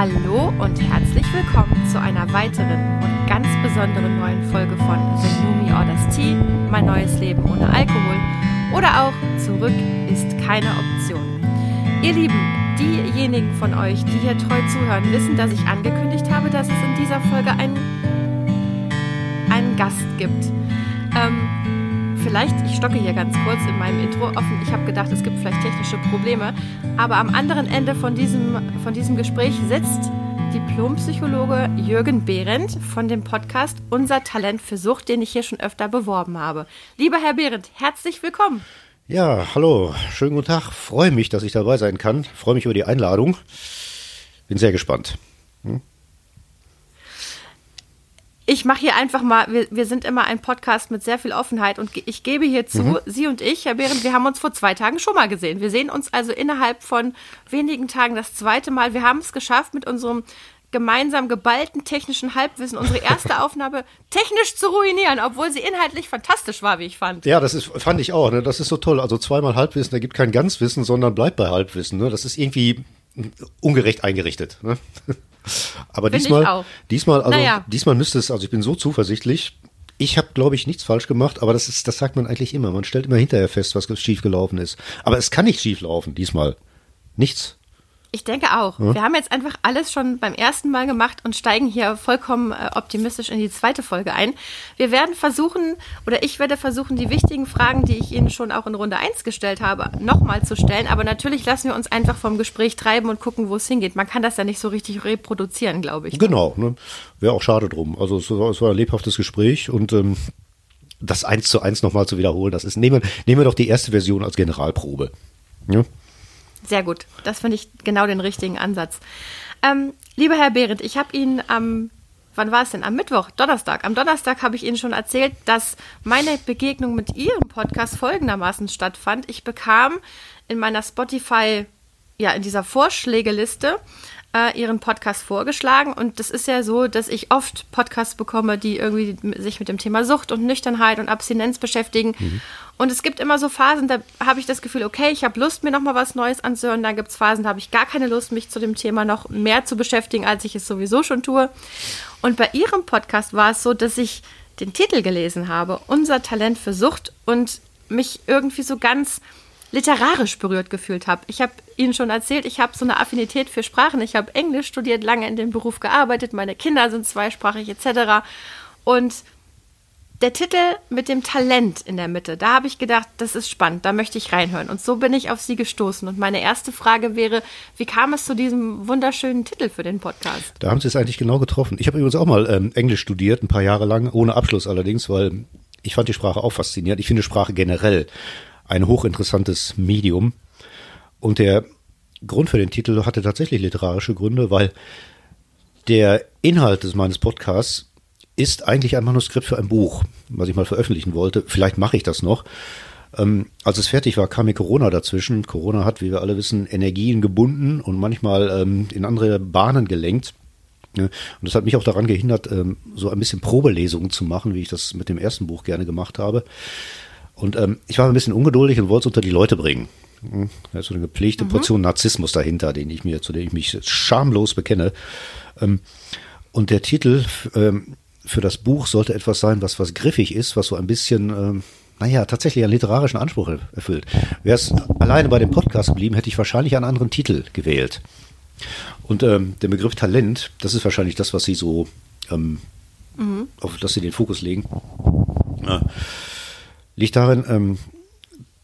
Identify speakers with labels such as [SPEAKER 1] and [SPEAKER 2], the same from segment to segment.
[SPEAKER 1] Hallo und herzlich willkommen zu einer weiteren und ganz besonderen neuen Folge von The Me Orders Tea, mein neues Leben ohne Alkohol oder auch Zurück ist keine Option. Ihr Lieben, diejenigen von euch, die hier treu zuhören, wissen, dass ich angekündigt habe, dass es in dieser Folge einen, einen Gast gibt. Ähm, vielleicht, ich stocke hier ganz kurz in meinem Intro offen, ich habe gedacht, es gibt vielleicht technische Probleme, aber am anderen Ende von diesem, von diesem Gespräch sitzt Diplompsychologe Jürgen Behrendt von dem Podcast Unser Talent für Sucht, den ich hier schon öfter beworben habe. Lieber Herr Behrendt, herzlich willkommen.
[SPEAKER 2] Ja, hallo, schönen guten Tag. Freue mich, dass ich dabei sein kann. Freue mich über die Einladung. Bin sehr gespannt. Hm?
[SPEAKER 1] Ich mache hier einfach mal, wir, wir, sind immer ein Podcast mit sehr viel Offenheit und ich gebe hier zu, mhm. Sie und ich, Herr Behrendt, wir haben uns vor zwei Tagen schon mal gesehen. Wir sehen uns also innerhalb von wenigen Tagen das zweite Mal. Wir haben es geschafft, mit unserem gemeinsam geballten technischen Halbwissen unsere erste Aufnahme technisch zu ruinieren, obwohl sie inhaltlich fantastisch war, wie ich fand.
[SPEAKER 2] Ja, das ist, fand ich auch. Ne? Das ist so toll. Also zweimal Halbwissen, da gibt kein Ganzwissen, sondern bleibt bei Halbwissen. Ne? Das ist irgendwie ungerecht eingerichtet. Ne? Aber Find diesmal, diesmal, also naja. diesmal müsste es, also ich bin so zuversichtlich. Ich habe, glaube ich, nichts falsch gemacht, aber das ist, das sagt man eigentlich immer. Man stellt immer hinterher fest, was schief gelaufen ist. Aber es kann nicht schief laufen, diesmal. Nichts.
[SPEAKER 1] Ich denke auch. Ja. Wir haben jetzt einfach alles schon beim ersten Mal gemacht und steigen hier vollkommen äh, optimistisch in die zweite Folge ein. Wir werden versuchen, oder ich werde versuchen, die wichtigen Fragen, die ich Ihnen schon auch in Runde 1 gestellt habe, nochmal zu stellen. Aber natürlich lassen wir uns einfach vom Gespräch treiben und gucken, wo es hingeht. Man kann das ja nicht so richtig reproduzieren, glaube ich.
[SPEAKER 2] Genau. Ne? Wäre auch schade drum. Also es war, es war ein lebhaftes Gespräch und ähm, das eins zu eins nochmal zu wiederholen, das ist, nehmen, nehmen wir doch die erste Version als Generalprobe. Ja?
[SPEAKER 1] Sehr gut. Das finde ich genau den richtigen Ansatz. Ähm, lieber Herr Behrendt, ich habe Ihnen am, wann war es denn? Am Mittwoch, Donnerstag. Am Donnerstag habe ich Ihnen schon erzählt, dass meine Begegnung mit Ihrem Podcast folgendermaßen stattfand. Ich bekam in meiner Spotify, ja, in dieser Vorschlägeliste äh, ihren Podcast vorgeschlagen. Und das ist ja so, dass ich oft Podcasts bekomme, die irgendwie sich mit dem Thema Sucht und Nüchternheit und Abstinenz beschäftigen. Mhm. Und es gibt immer so Phasen, da habe ich das Gefühl, okay, ich habe Lust, mir nochmal was Neues anzuhören. Dann gibt es Phasen, da habe ich gar keine Lust, mich zu dem Thema noch mehr zu beschäftigen, als ich es sowieso schon tue. Und bei Ihrem Podcast war es so, dass ich den Titel gelesen habe, Unser Talent für Sucht, und mich irgendwie so ganz literarisch berührt gefühlt habe. Ich habe Ihnen schon erzählt, ich habe so eine Affinität für Sprachen. Ich habe Englisch studiert, lange in dem Beruf gearbeitet, meine Kinder sind zweisprachig etc. Und der Titel mit dem Talent in der Mitte, da habe ich gedacht, das ist spannend, da möchte ich reinhören. Und so bin ich auf Sie gestoßen. Und meine erste Frage wäre, wie kam es zu diesem wunderschönen Titel für den Podcast?
[SPEAKER 2] Da haben Sie es eigentlich genau getroffen. Ich habe übrigens auch mal ähm, Englisch studiert, ein paar Jahre lang, ohne Abschluss allerdings, weil ich fand die Sprache auch faszinierend. Ich finde Sprache generell ein hochinteressantes Medium. Und der Grund für den Titel hatte tatsächlich literarische Gründe, weil der Inhalt des meines Podcasts ist eigentlich ein Manuskript für ein Buch, was ich mal veröffentlichen wollte. Vielleicht mache ich das noch. Ähm, als es fertig war, kam mir Corona dazwischen. Corona hat, wie wir alle wissen, Energien gebunden und manchmal ähm, in andere Bahnen gelenkt. Und das hat mich auch daran gehindert, ähm, so ein bisschen Probelesungen zu machen, wie ich das mit dem ersten Buch gerne gemacht habe. Und ähm, ich war ein bisschen ungeduldig und wollte es unter die Leute bringen. Hm, da ist so eine gepflegte mhm. Portion Narzissmus dahinter, den ich mir, zu dem ich mich schamlos bekenne. Ähm, und der Titel ähm, für das Buch sollte etwas sein, was was griffig ist, was so ein bisschen, ähm, naja, tatsächlich einen literarischen Anspruch erfüllt. Wäre es alleine bei dem Podcast geblieben, hätte ich wahrscheinlich einen anderen Titel gewählt. Und ähm, der Begriff Talent, das ist wahrscheinlich das, was Sie so, ähm, mhm. auf das Sie den Fokus legen. Ja liegt darin, ähm,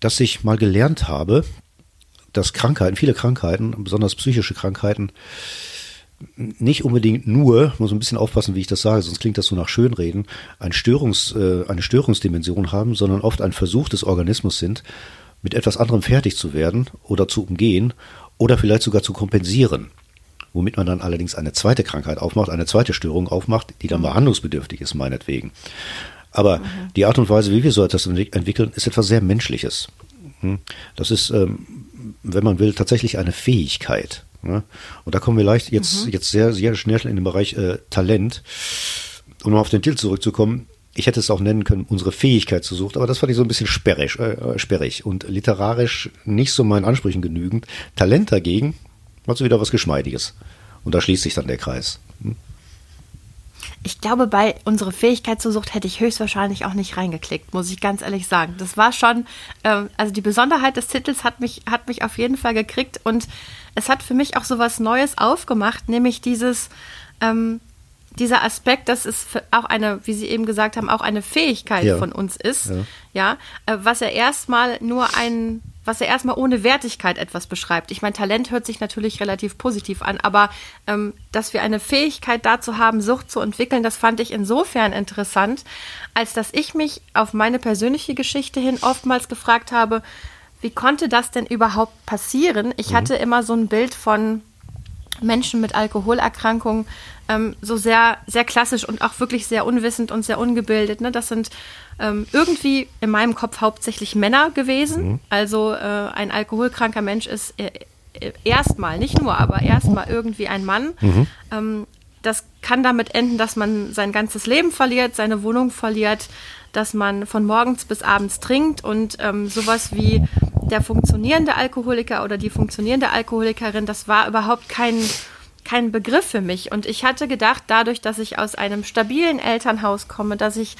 [SPEAKER 2] dass ich mal gelernt habe, dass Krankheiten, viele Krankheiten, besonders psychische Krankheiten, nicht unbedingt nur, muss ein bisschen aufpassen, wie ich das sage, sonst klingt das so nach Schönreden, ein Störungs, äh, eine Störungsdimension haben, sondern oft ein Versuch des Organismus sind, mit etwas anderem fertig zu werden oder zu umgehen oder vielleicht sogar zu kompensieren. Womit man dann allerdings eine zweite Krankheit aufmacht, eine zweite Störung aufmacht, die dann behandlungsbedürftig ist, meinetwegen. Aber mhm. die Art und Weise, wie wir so etwas entwickeln, ist etwas sehr Menschliches. Hm? Das ist, ähm, wenn man will, tatsächlich eine Fähigkeit. Und da kommen wir leicht jetzt, mhm. jetzt sehr, sehr schnell in den Bereich äh, Talent. Um noch auf den Titel zurückzukommen, ich hätte es auch nennen können, unsere Fähigkeit zu suchen, aber das fand ich so ein bisschen sperrig, äh, sperrig und literarisch nicht so meinen Ansprüchen genügend. Talent dagegen, hat so wieder was Geschmeidiges. Und da schließt sich dann der Kreis. Hm?
[SPEAKER 1] Ich glaube, bei unserer Fähigkeit zur Sucht hätte ich höchstwahrscheinlich auch nicht reingeklickt, muss ich ganz ehrlich sagen. Das war schon, ähm, also die Besonderheit des Titels hat mich, hat mich auf jeden Fall gekriegt und es hat für mich auch so was Neues aufgemacht, nämlich dieses, ähm, dieser Aspekt, dass es auch eine, wie Sie eben gesagt haben, auch eine Fähigkeit ja. von uns ist, ja, ja äh, was er erstmal nur ein, was er erstmal ohne Wertigkeit etwas beschreibt. Ich meine, Talent hört sich natürlich relativ positiv an, aber ähm, dass wir eine Fähigkeit dazu haben, Sucht zu entwickeln, das fand ich insofern interessant, als dass ich mich auf meine persönliche Geschichte hin oftmals gefragt habe, wie konnte das denn überhaupt passieren? Ich mhm. hatte immer so ein Bild von Menschen mit Alkoholerkrankungen ähm, so sehr, sehr klassisch und auch wirklich sehr unwissend und sehr ungebildet. Ne? Das sind ähm, irgendwie in meinem Kopf hauptsächlich Männer gewesen. Mhm. Also äh, ein alkoholkranker Mensch ist äh, äh, erstmal, nicht nur, aber erstmal irgendwie ein Mann. Mhm. Ähm, das kann damit enden, dass man sein ganzes Leben verliert, seine Wohnung verliert, dass man von morgens bis abends trinkt und ähm, sowas wie der funktionierende Alkoholiker oder die funktionierende Alkoholikerin, das war überhaupt kein kein Begriff für mich. Und ich hatte gedacht, dadurch, dass ich aus einem stabilen Elternhaus komme, dass ich,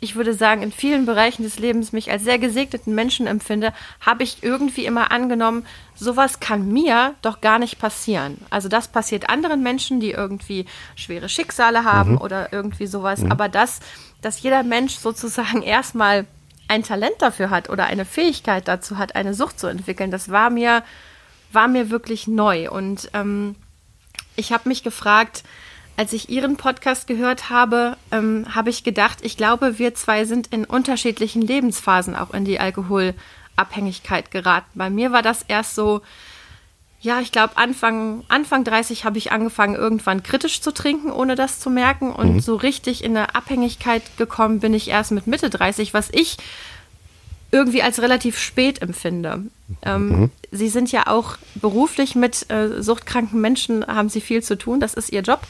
[SPEAKER 1] ich würde sagen, in vielen Bereichen des Lebens mich als sehr gesegneten Menschen empfinde, habe ich irgendwie immer angenommen, sowas kann mir doch gar nicht passieren. Also das passiert anderen Menschen, die irgendwie schwere Schicksale haben mhm. oder irgendwie sowas. Mhm. Aber das, dass jeder Mensch sozusagen erstmal ein Talent dafür hat oder eine Fähigkeit dazu hat, eine Sucht zu entwickeln, das war mir, war mir wirklich neu. Und ähm, ich habe mich gefragt, als ich Ihren Podcast gehört habe, ähm, habe ich gedacht, ich glaube, wir zwei sind in unterschiedlichen Lebensphasen auch in die Alkoholabhängigkeit geraten. Bei mir war das erst so, ja, ich glaube, Anfang, Anfang 30 habe ich angefangen, irgendwann kritisch zu trinken, ohne das zu merken. Und mhm. so richtig in eine Abhängigkeit gekommen bin ich erst mit Mitte 30, was ich irgendwie als relativ spät empfinde. Ähm, mhm. Sie sind ja auch beruflich mit äh, suchtkranken Menschen, haben Sie viel zu tun, das ist Ihr Job.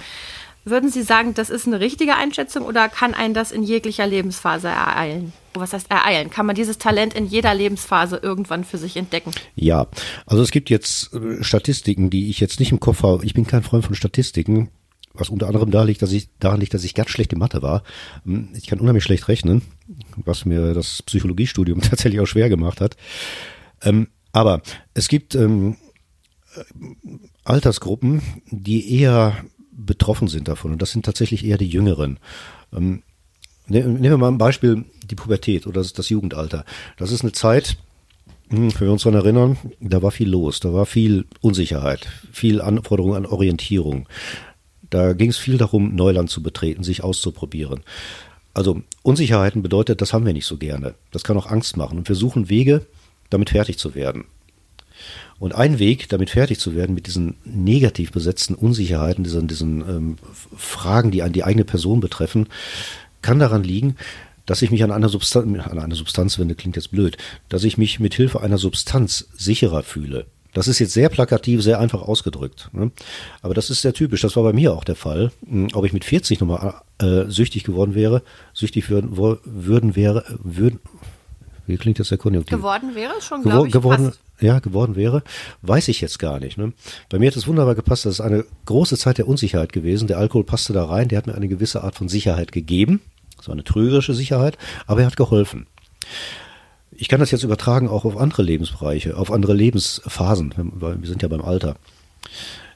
[SPEAKER 1] Würden Sie sagen, das ist eine richtige Einschätzung oder kann einen das in jeglicher Lebensphase ereilen? Was heißt ereilen? Kann man dieses Talent in jeder Lebensphase irgendwann für sich entdecken?
[SPEAKER 2] Ja, also es gibt jetzt äh, Statistiken, die ich jetzt nicht im Kopf habe. Ich bin kein Freund von Statistiken, was unter anderem da liegt, dass ich, daran liegt, dass ich ganz schlecht in Mathe war. Hm, ich kann unheimlich schlecht rechnen, was mir das Psychologiestudium tatsächlich auch schwer gemacht hat. Ähm, aber es gibt ähm, äh, Altersgruppen, die eher betroffen sind davon. Und das sind tatsächlich eher die Jüngeren. Ähm, ne, nehmen wir mal ein Beispiel, die Pubertät oder das, das Jugendalter. Das ist eine Zeit, hm, wenn wir uns daran erinnern, da war viel los, da war viel Unsicherheit, viel Anforderung an Orientierung. Da ging es viel darum, Neuland zu betreten, sich auszuprobieren. Also Unsicherheiten bedeutet, das haben wir nicht so gerne. Das kann auch Angst machen. Und wir suchen Wege, damit fertig zu werden. Und ein Weg, damit fertig zu werden, mit diesen negativ besetzten Unsicherheiten, diesen, diesen ähm, Fragen, die an die eigene Person betreffen, kann daran liegen, dass ich mich an einer Substanz, an einer Substanz wende, klingt jetzt blöd, dass ich mich mit Hilfe einer Substanz sicherer fühle. Das ist jetzt sehr plakativ, sehr einfach ausgedrückt. Ne? Aber das ist sehr typisch. Das war bei mir auch der Fall. Hm, ob ich mit 40 nochmal äh, süchtig geworden wäre, süchtig würden, würden wäre, würden, wie klingt das der Konjunktiv?
[SPEAKER 1] Geworden wäre es schon, glaube ich.
[SPEAKER 2] Geworden, ja, geworden wäre, weiß ich jetzt gar nicht. Ne? Bei mir hat es wunderbar gepasst. Das ist eine große Zeit der Unsicherheit gewesen. Der Alkohol passte da rein. Der hat mir eine gewisse Art von Sicherheit gegeben. So eine trügerische Sicherheit, aber er hat geholfen. Ich kann das jetzt übertragen auch auf andere Lebensbereiche, auf andere Lebensphasen, weil wir sind ja beim Alter.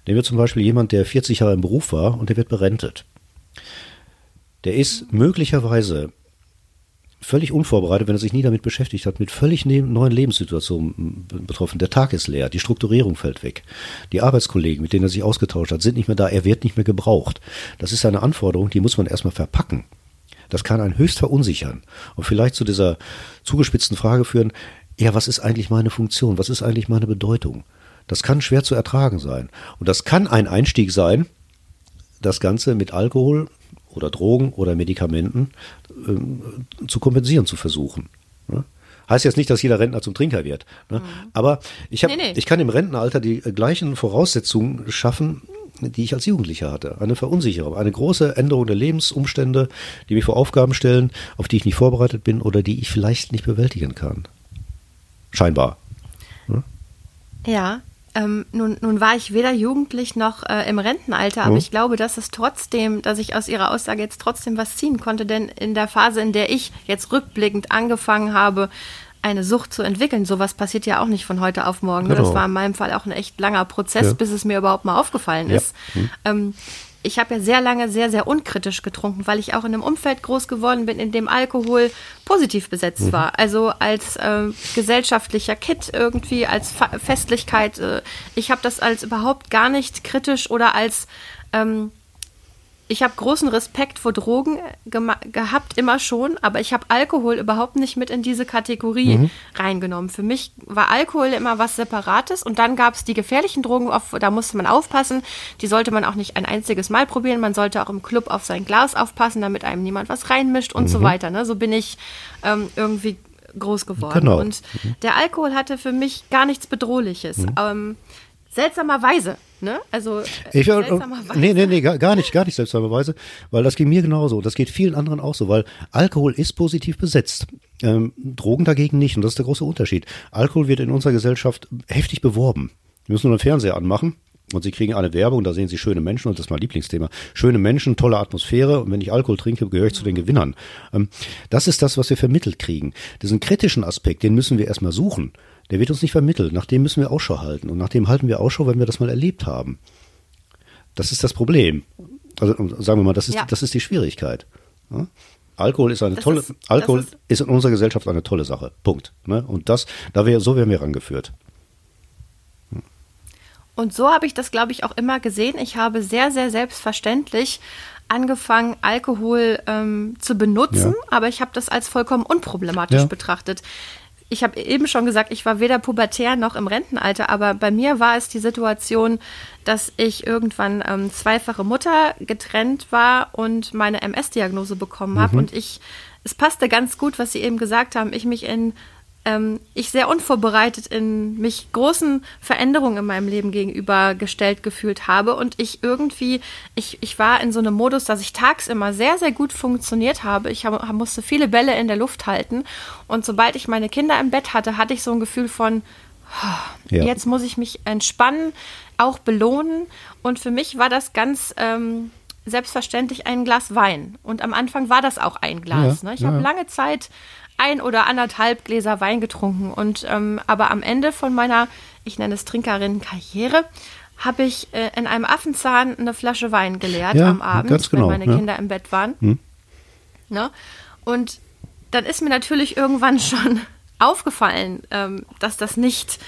[SPEAKER 2] Nehmen wir zum Beispiel jemand, der 40 Jahre im Beruf war und der wird berentet. Der ist möglicherweise völlig unvorbereitet, wenn er sich nie damit beschäftigt hat, mit völlig ne-, neuen Lebenssituationen betroffen. Der Tag ist leer, die Strukturierung fällt weg. Die Arbeitskollegen, mit denen er sich ausgetauscht hat, sind nicht mehr da, er wird nicht mehr gebraucht. Das ist eine Anforderung, die muss man erstmal verpacken. Das kann einen höchst verunsichern und vielleicht zu dieser zugespitzten Frage führen, ja, was ist eigentlich meine Funktion? Was ist eigentlich meine Bedeutung? Das kann schwer zu ertragen sein. Und das kann ein Einstieg sein, das Ganze mit Alkohol oder Drogen oder Medikamenten äh, zu kompensieren zu versuchen. Ne? Heißt jetzt nicht, dass jeder Rentner zum Trinker wird. Ne? Mhm. Aber ich, hab, nee, nee. ich kann im Rentenalter die gleichen Voraussetzungen schaffen, die ich als Jugendlicher hatte. Eine Verunsicherung, eine große Änderung der Lebensumstände, die mich vor Aufgaben stellen, auf die ich nicht vorbereitet bin oder die ich vielleicht nicht bewältigen kann. Scheinbar.
[SPEAKER 1] Hm? Ja, ähm, nun, nun war ich weder jugendlich noch äh, im Rentenalter, aber
[SPEAKER 2] Mhm.
[SPEAKER 1] ich glaube, dass es trotzdem, dass ich aus Ihrer Aussage jetzt trotzdem was ziehen konnte, denn in der Phase, in der ich jetzt rückblickend angefangen habe, eine Sucht zu entwickeln, sowas passiert ja auch nicht von heute auf morgen. ne? Das
[SPEAKER 2] Genau.
[SPEAKER 1] war in meinem Fall auch ein echt langer Prozess,
[SPEAKER 2] Ja.
[SPEAKER 1] bis es mir überhaupt mal aufgefallen
[SPEAKER 2] Ja.
[SPEAKER 1] ist. Ähm, ich habe ja sehr lange sehr, sehr unkritisch getrunken, weil ich auch in einem Umfeld groß geworden bin, in dem Alkohol positiv besetzt war. Also als ähm, gesellschaftlicher Kit irgendwie, als Fa Festlichkeit. Äh, ich habe das als überhaupt gar nicht kritisch oder als ähm, ich habe großen Respekt vor Drogen gema- gehabt, immer schon, aber ich habe Alkohol überhaupt nicht mit in diese Kategorie reingenommen. Für mich war Alkohol immer was Separates und dann gab es die gefährlichen Drogen, auf, da musste man aufpassen. Die sollte man auch nicht ein einziges Mal probieren. Man sollte auch im Club auf sein Glas aufpassen, damit einem niemand was reinmischt und so weiter. Ne? So bin ich ähm, irgendwie groß geworden.
[SPEAKER 2] Genau.
[SPEAKER 1] Und der Alkohol hatte für mich gar nichts Bedrohliches. Ähm, seltsamerweise. Ne? Also äh,
[SPEAKER 2] Ich, äh,
[SPEAKER 1] seltsamerweise.
[SPEAKER 2] nee, nee, nee, gar, nicht, gar nicht seltsamerweise, weil das ging mir genauso. und Das geht vielen anderen auch so, weil Alkohol ist positiv besetzt. Ähm, Drogen dagegen nicht. Und das ist der große Unterschied. Alkohol wird in unserer Gesellschaft heftig beworben. Wir müssen nur den Fernseher anmachen. Und Sie kriegen eine Werbung, da sehen Sie schöne Menschen, und das ist mein Lieblingsthema. Schöne Menschen, tolle Atmosphäre, und wenn ich Alkohol trinke, gehöre ich zu den Gewinnern. Ähm, das ist das, was wir vermittelt kriegen. Diesen kritischen Aspekt, den müssen wir erstmal suchen. Der wird uns nicht vermittelt. Nach dem müssen wir Ausschau halten. Und nach dem halten wir Ausschau, wenn wir das mal erlebt haben. Das ist das Problem. Also sagen wir mal, das ist,
[SPEAKER 1] Ja.
[SPEAKER 2] das ist die Schwierigkeit. Ja? Alkohol ist eine
[SPEAKER 1] Das
[SPEAKER 2] tolle,
[SPEAKER 1] ist-
[SPEAKER 2] Alkohol
[SPEAKER 1] ist-
[SPEAKER 2] ist, in unserer Gesellschaft eine tolle Sache. Punkt. Ne? Und das, da wir, so werden wir rangeführt.
[SPEAKER 1] Und so habe ich das, glaube ich, auch immer gesehen. Ich habe sehr, sehr selbstverständlich angefangen, Alkohol ähm, zu benutzen,
[SPEAKER 2] Ja.
[SPEAKER 1] aber ich habe das als vollkommen unproblematisch
[SPEAKER 2] Ja.
[SPEAKER 1] betrachtet. Ich habe eben schon gesagt, ich war weder pubertär noch im Rentenalter, aber bei mir war es die Situation, dass ich irgendwann ähm, zweifache Mutter getrennt war und meine MS-Diagnose bekommen habe. Und ich, es passte ganz gut, was Sie eben gesagt haben, ich mich in ähm, ich sehr unvorbereitet in mich großen Veränderungen in meinem Leben gegenüber gestellt gefühlt habe und ich irgendwie, ich, ich war in so einem Modus, dass ich tags immer sehr, sehr gut funktioniert habe. Ich hab, musste viele Bälle in der Luft halten und sobald ich meine Kinder im Bett hatte, hatte ich so ein Gefühl von,
[SPEAKER 2] Ja.
[SPEAKER 1] Jetzt muss ich mich entspannen, auch belohnen. Und für mich war das ganz ähm, selbstverständlich ein Glas Wein. Und am Anfang war das auch ein Glas.
[SPEAKER 2] Ja,
[SPEAKER 1] ne? Ich
[SPEAKER 2] ja,
[SPEAKER 1] habe lange Zeit ein oder anderthalb Gläser Wein getrunken. Und ähm, aber am Ende von meiner, ich nenne es Trinkerinnen-Karriere, habe ich äh, in einem Affenzahn eine Flasche Wein geleert
[SPEAKER 2] Ja,
[SPEAKER 1] am Abend,
[SPEAKER 2] ganz genau,
[SPEAKER 1] wenn meine
[SPEAKER 2] ja.
[SPEAKER 1] Kinder im Bett waren. Ne? Und dann ist mir natürlich irgendwann schon aufgefallen, ähm, dass das nicht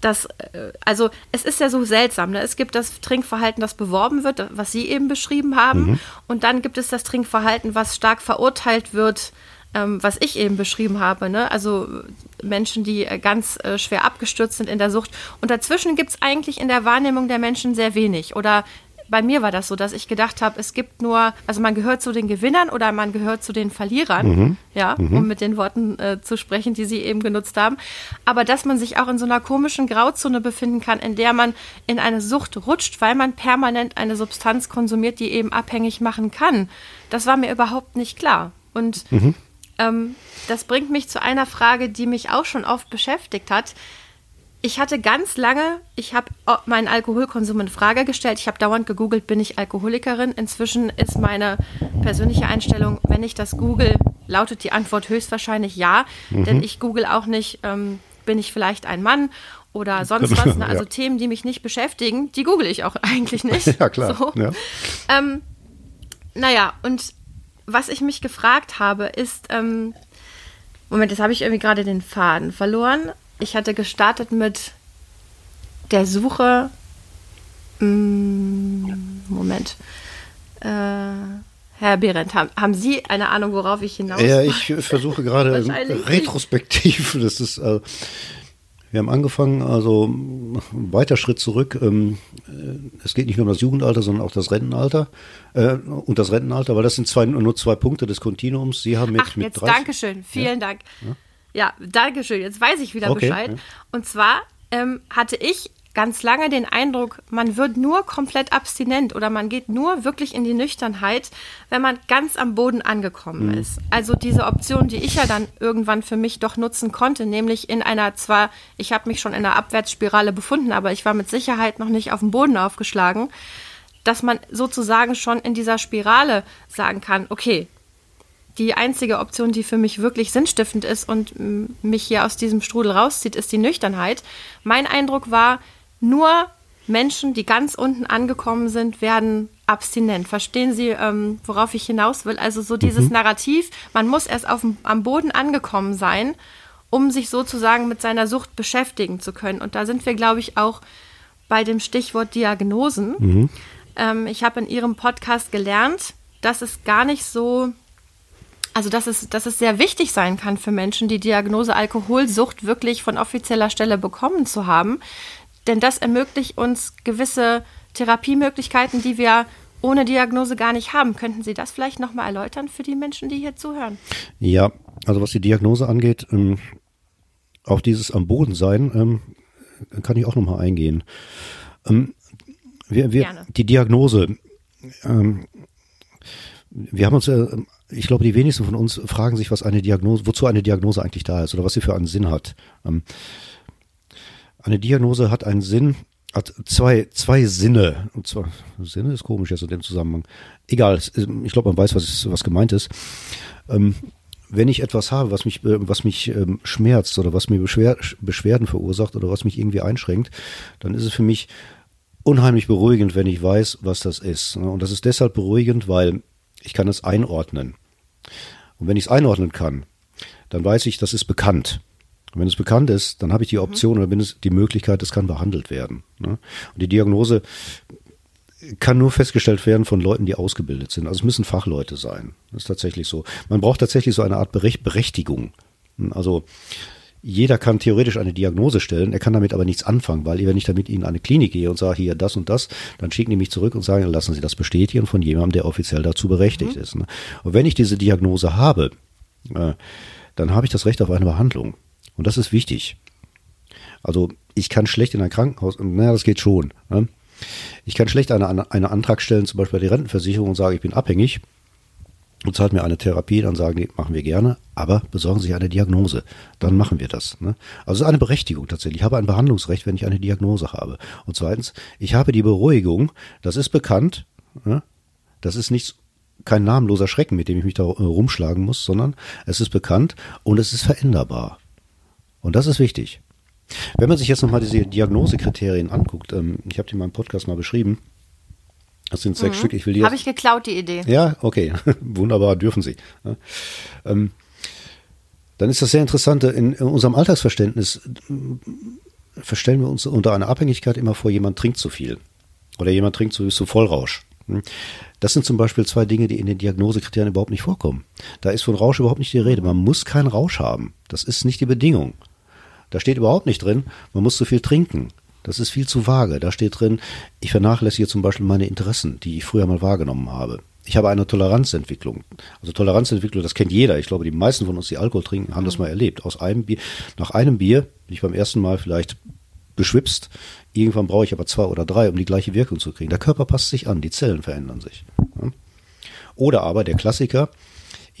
[SPEAKER 1] das, äh, also es ist ja so seltsam, ne? Es gibt das Trinkverhalten, das beworben wird, was Sie eben beschrieben haben, und dann gibt es das Trinkverhalten, was stark verurteilt wird, ähm, was ich eben beschrieben habe, ne? Also äh, Menschen, die äh, ganz äh, schwer abgestürzt sind in der Sucht. Und dazwischen gibt es eigentlich in der Wahrnehmung der Menschen sehr wenig. Oder bei mir war das so, dass ich gedacht habe, es gibt nur, also man gehört zu den Gewinnern oder man gehört zu den Verlierern, ja, um mit den Worten äh, zu sprechen, die Sie eben genutzt haben. Aber dass man sich auch in so einer komischen Grauzone befinden kann, in der man in eine Sucht rutscht, weil man permanent eine Substanz konsumiert, die eben abhängig machen kann, das war mir überhaupt nicht klar. Und ähm, das bringt mich zu einer Frage, die mich auch schon oft beschäftigt hat. Ich hatte ganz lange, ich habe meinen Alkoholkonsum in Frage gestellt. Ich habe dauernd gegoogelt, bin ich Alkoholikerin? Inzwischen ist meine persönliche Einstellung, wenn ich das google, lautet die Antwort höchstwahrscheinlich ja. Denn ich google auch nicht, ähm, bin ich vielleicht ein Mann oder sonst was. Ne? Also
[SPEAKER 2] Ja.
[SPEAKER 1] Themen, die mich nicht beschäftigen, die google ich auch eigentlich nicht.
[SPEAKER 2] Ja, klar.
[SPEAKER 1] So.
[SPEAKER 2] Ja.
[SPEAKER 1] Ähm, naja, und was ich mich gefragt habe, ist, ähm, Moment, jetzt habe ich irgendwie gerade den Faden verloren. Ich hatte gestartet mit der Suche. Mm, Moment. Äh, Herr Behrendt, haben, haben Sie eine Ahnung, worauf ich hinaus
[SPEAKER 2] Ja, ich versuche gerade retrospektiv, das ist, äh, wir haben angefangen, also ein weiter Schritt zurück. Ähm, äh, es geht nicht nur um das Jugendalter, sondern auch das Rentenalter äh, und das Rentenalter, weil das sind zwei, nur zwei Punkte des Kontinuums. Sie haben mit,
[SPEAKER 1] Ach,
[SPEAKER 2] mit
[SPEAKER 1] jetzt
[SPEAKER 2] 30
[SPEAKER 1] Dankeschön, vielen Dank. Ja, Dankeschön, jetzt weiß ich wieder
[SPEAKER 2] Okay,
[SPEAKER 1] Bescheid.
[SPEAKER 2] ja.
[SPEAKER 1] Und zwar ähm, hatte ich ganz lange den Eindruck, man wird nur komplett abstinent oder man geht nur wirklich in die Nüchternheit, wenn man ganz am Boden angekommen mhm. ist. Also diese Option, die ich ja dann irgendwann für mich doch nutzen konnte, nämlich in einer zwar, ich habe mich schon in einer Abwärtsspirale befunden, aber ich war mit Sicherheit noch nicht auf dem Boden aufgeschlagen, dass man sozusagen schon in dieser Spirale sagen kann, okay, die einzige Option, die für mich wirklich sinnstiftend ist und mich hier aus diesem Strudel rauszieht, ist die Nüchternheit. Mein Eindruck war, nur Menschen, die ganz unten angekommen sind, werden abstinent. Verstehen Sie, ähm, worauf ich hinaus will? Also so dieses mhm. Narrativ, man muss erst auf dem, am Boden angekommen sein, um sich sozusagen mit seiner Sucht beschäftigen zu können. Und da sind wir, glaube ich, auch bei dem Stichwort Diagnosen. Mhm. Ähm, ich habe in Ihrem Podcast gelernt, dass es gar nicht so also dass es, dass es sehr wichtig sein kann für Menschen, die Diagnose Alkoholsucht wirklich von offizieller Stelle bekommen zu haben, denn das ermöglicht uns gewisse Therapiemöglichkeiten, die wir ohne Diagnose gar nicht haben. Könnten Sie das vielleicht nochmal erläutern für die Menschen, die hier zuhören?
[SPEAKER 2] Ja, also was die Diagnose angeht, ähm, auf dieses am Boden sein, ähm, kann ich auch nochmal eingehen. Ähm, wir, wir, Gerne. Die Diagnose, ähm, wir haben uns, äh, ich glaube, die wenigsten von uns fragen sich, was eine Diagnose, wozu eine Diagnose eigentlich da ist oder was sie für einen Sinn hat. Eine Diagnose hat einen Sinn, hat zwei, zwei Sinne. Und zwar, Sinne ist komisch jetzt in dem Zusammenhang. Egal, ich glaube, man weiß, was, was gemeint ist. Ähm, wenn ich etwas habe, was mich, was mich ähm, schmerzt oder was mir Beschwer Beschwerden verursacht oder was mich irgendwie einschränkt, dann ist es für mich unheimlich beruhigend, wenn ich weiß, was das ist. Und das ist deshalb beruhigend, weil ich kann es einordnen. Und wenn ich es einordnen kann, dann weiß ich, das ist bekannt. Und wenn es bekannt ist, dann habe ich die mhm. Option oder mindestens die Möglichkeit, es kann behandelt werden. Ne? Und die Diagnose kann nur festgestellt werden von Leuten, die ausgebildet sind. Also es müssen Fachleute sein. Das ist tatsächlich so. Man braucht tatsächlich so eine Art Berechtigung. Also jeder kann theoretisch eine Diagnose stellen, er kann damit aber nichts anfangen, weil wenn ich damit in eine Klinik gehe und sage, hier das und das, dann schicken die mich zurück und sagen, lassen Sie das bestätigen von jemandem, der offiziell dazu berechtigt mhm. ist. Ne? Und wenn ich diese Diagnose habe, äh, dann habe ich das Recht auf eine Behandlung. Und das ist wichtig. Also ich kann schlecht in ein Krankenhaus, naja, das geht schon. Ne? Ich kann schlecht einen eine Antrag stellen, zum Beispiel bei der Rentenversicherung und sagen, ich bin abhängig und zahlt mir eine Therapie, dann sagen die, machen wir gerne, aber besorgen Sie sich eine Diagnose, dann machen wir das. Ne? Also eine Berechtigung tatsächlich. Ich habe ein Behandlungsrecht, wenn ich eine Diagnose habe. Und zweitens, ich habe die Beruhigung, das ist bekannt, ne? das ist nichts kein namenloser Schrecken, mit dem ich mich da rumschlagen muss, sondern es ist bekannt und es ist veränderbar. Und das ist wichtig. Wenn man sich jetzt nochmal diese Diagnosekriterien anguckt, ähm, ich habe die in meinem Podcast mal beschrieben, das sind sechs mhm. Stück. Ich will die.
[SPEAKER 1] Habe ich geklaut, die Idee.
[SPEAKER 2] Ja, okay. Wunderbar, dürfen Sie. Ja. Ähm, dann ist das sehr interessant. In, in, unserem Alltagsverständnis äh, verstellen wir uns unter einer Abhängigkeit immer vor, jemand trinkt zu viel. Oder jemand trinkt zu, zu Vollrausch. Hm. Das sind zum Beispiel zwei Dinge, die in den Diagnosekriterien überhaupt nicht vorkommen. Da ist von Rausch überhaupt nicht die Rede. Man muss keinen Rausch haben. Das ist nicht die Bedingung. Da steht überhaupt nicht drin, man muss zu viel trinken. Das ist viel zu vage. Da steht drin, ich vernachlässige zum Beispiel meine Interessen, die ich früher mal wahrgenommen habe. Ich habe eine Toleranzentwicklung. Also Toleranzentwicklung, das kennt jeder. Ich glaube, die meisten von uns, die Alkohol trinken, haben das mhm. mal erlebt. Aus einem Bier, nach einem Bier, bin ich beim ersten Mal vielleicht beschwipst, Irgendwann brauche ich aber zwei oder drei, um die gleiche Wirkung zu kriegen. Der Körper passt sich an, die Zellen verändern sich. Oder aber der Klassiker,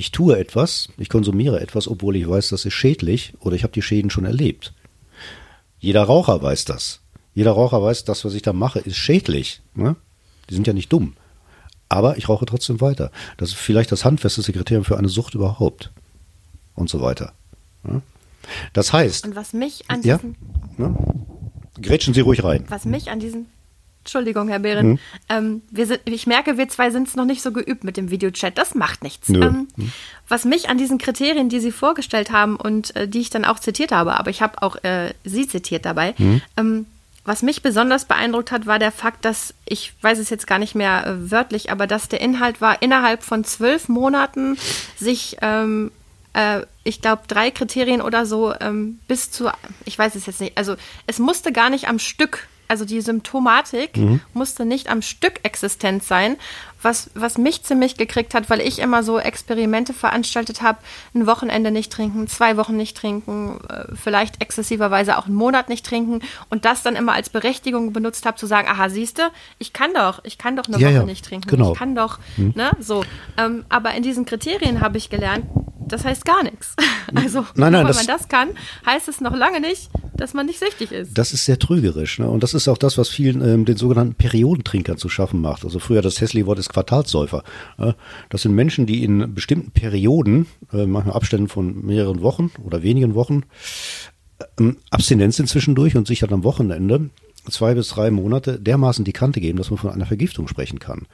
[SPEAKER 2] ich tue etwas, ich konsumiere etwas, obwohl ich weiß, das ist schädlich oder ich habe die Schäden schon erlebt. Jeder Raucher weiß das. Jeder Raucher weiß, das, was ich da mache, ist schädlich. Ne? Die sind ja nicht dumm. Aber ich rauche trotzdem weiter. Das ist vielleicht das handfesteste Kriterium für eine Sucht überhaupt. Und so weiter. Das heißt.
[SPEAKER 1] Und was mich an diesen. Ja? Ne?
[SPEAKER 2] Grätschen Sie ruhig rein.
[SPEAKER 1] Was mich an diesen Entschuldigung, Herr Behrendt. Mhm. Ähm, wir sind, ich merke, wir zwei sind es noch nicht so geübt mit dem Videochat. Das macht nichts. Ähm, mhm. Was mich an diesen Kriterien, die Sie vorgestellt haben und äh, die ich dann auch zitiert habe, aber ich habe auch äh, Sie zitiert dabei, mhm. ähm, was mich besonders beeindruckt hat, war der Fakt, dass, ich weiß es jetzt gar nicht mehr äh, wörtlich, aber dass der Inhalt war, innerhalb von zwölf Monaten sich ähm, äh, ich glaube, drei Kriterien oder so ähm, bis zu, ich weiß es jetzt nicht, also es musste gar nicht am Stück also die Symptomatik mhm. musste nicht am Stück existent sein, was, was mich ziemlich gekriegt hat, weil ich immer so Experimente veranstaltet habe, ein Wochenende nicht trinken, zwei Wochen nicht trinken, äh, vielleicht exzessiverweise auch einen Monat nicht trinken und das dann immer als Berechtigung benutzt habe, zu sagen, aha, siehste, ich kann doch, ich kann doch eine
[SPEAKER 2] ja,
[SPEAKER 1] Woche
[SPEAKER 2] ja,
[SPEAKER 1] nicht trinken,
[SPEAKER 2] genau.
[SPEAKER 1] ich kann doch, hm. ne, so. Ähm, aber in diesen Kriterien habe ich gelernt, das heißt gar nichts. Also,
[SPEAKER 2] nein, nein,
[SPEAKER 1] wenn man das kann, heißt es noch lange nicht, dass man nicht süchtig ist.
[SPEAKER 2] Das ist sehr trügerisch. Ne? Und das ist auch das, was vielen ähm, den sogenannten Periodentrinkern zu schaffen macht. Also früher das Hässli-Wort ist Quartalsäufer. Ja? Das sind Menschen, die in bestimmten Perioden, äh, manchmal Abständen von mehreren Wochen oder wenigen Wochen, ähm, Abstinenz sind zwischendurch und sich dann am Wochenende zwei bis drei Monate dermaßen die Kante geben, dass man von einer Vergiftung sprechen kann.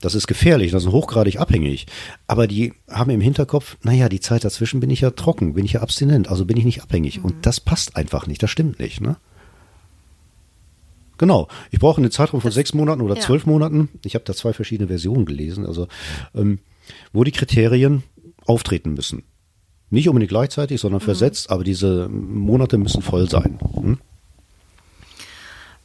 [SPEAKER 2] Das ist gefährlich, das ist hochgradig abhängig. Aber die haben im Hinterkopf, naja, die Zeit dazwischen bin ich ja trocken, bin ich ja abstinent, also bin ich nicht abhängig. Mhm. Und das passt einfach nicht, das stimmt nicht. Ne? Genau. Ich brauche einen Zeitraum von das, sechs Monaten oder ja. zwölf Monaten. Ich habe da zwei verschiedene Versionen gelesen, also ähm, wo die Kriterien auftreten müssen. Nicht unbedingt gleichzeitig, sondern mhm. versetzt, aber diese Monate müssen voll sein. Hm?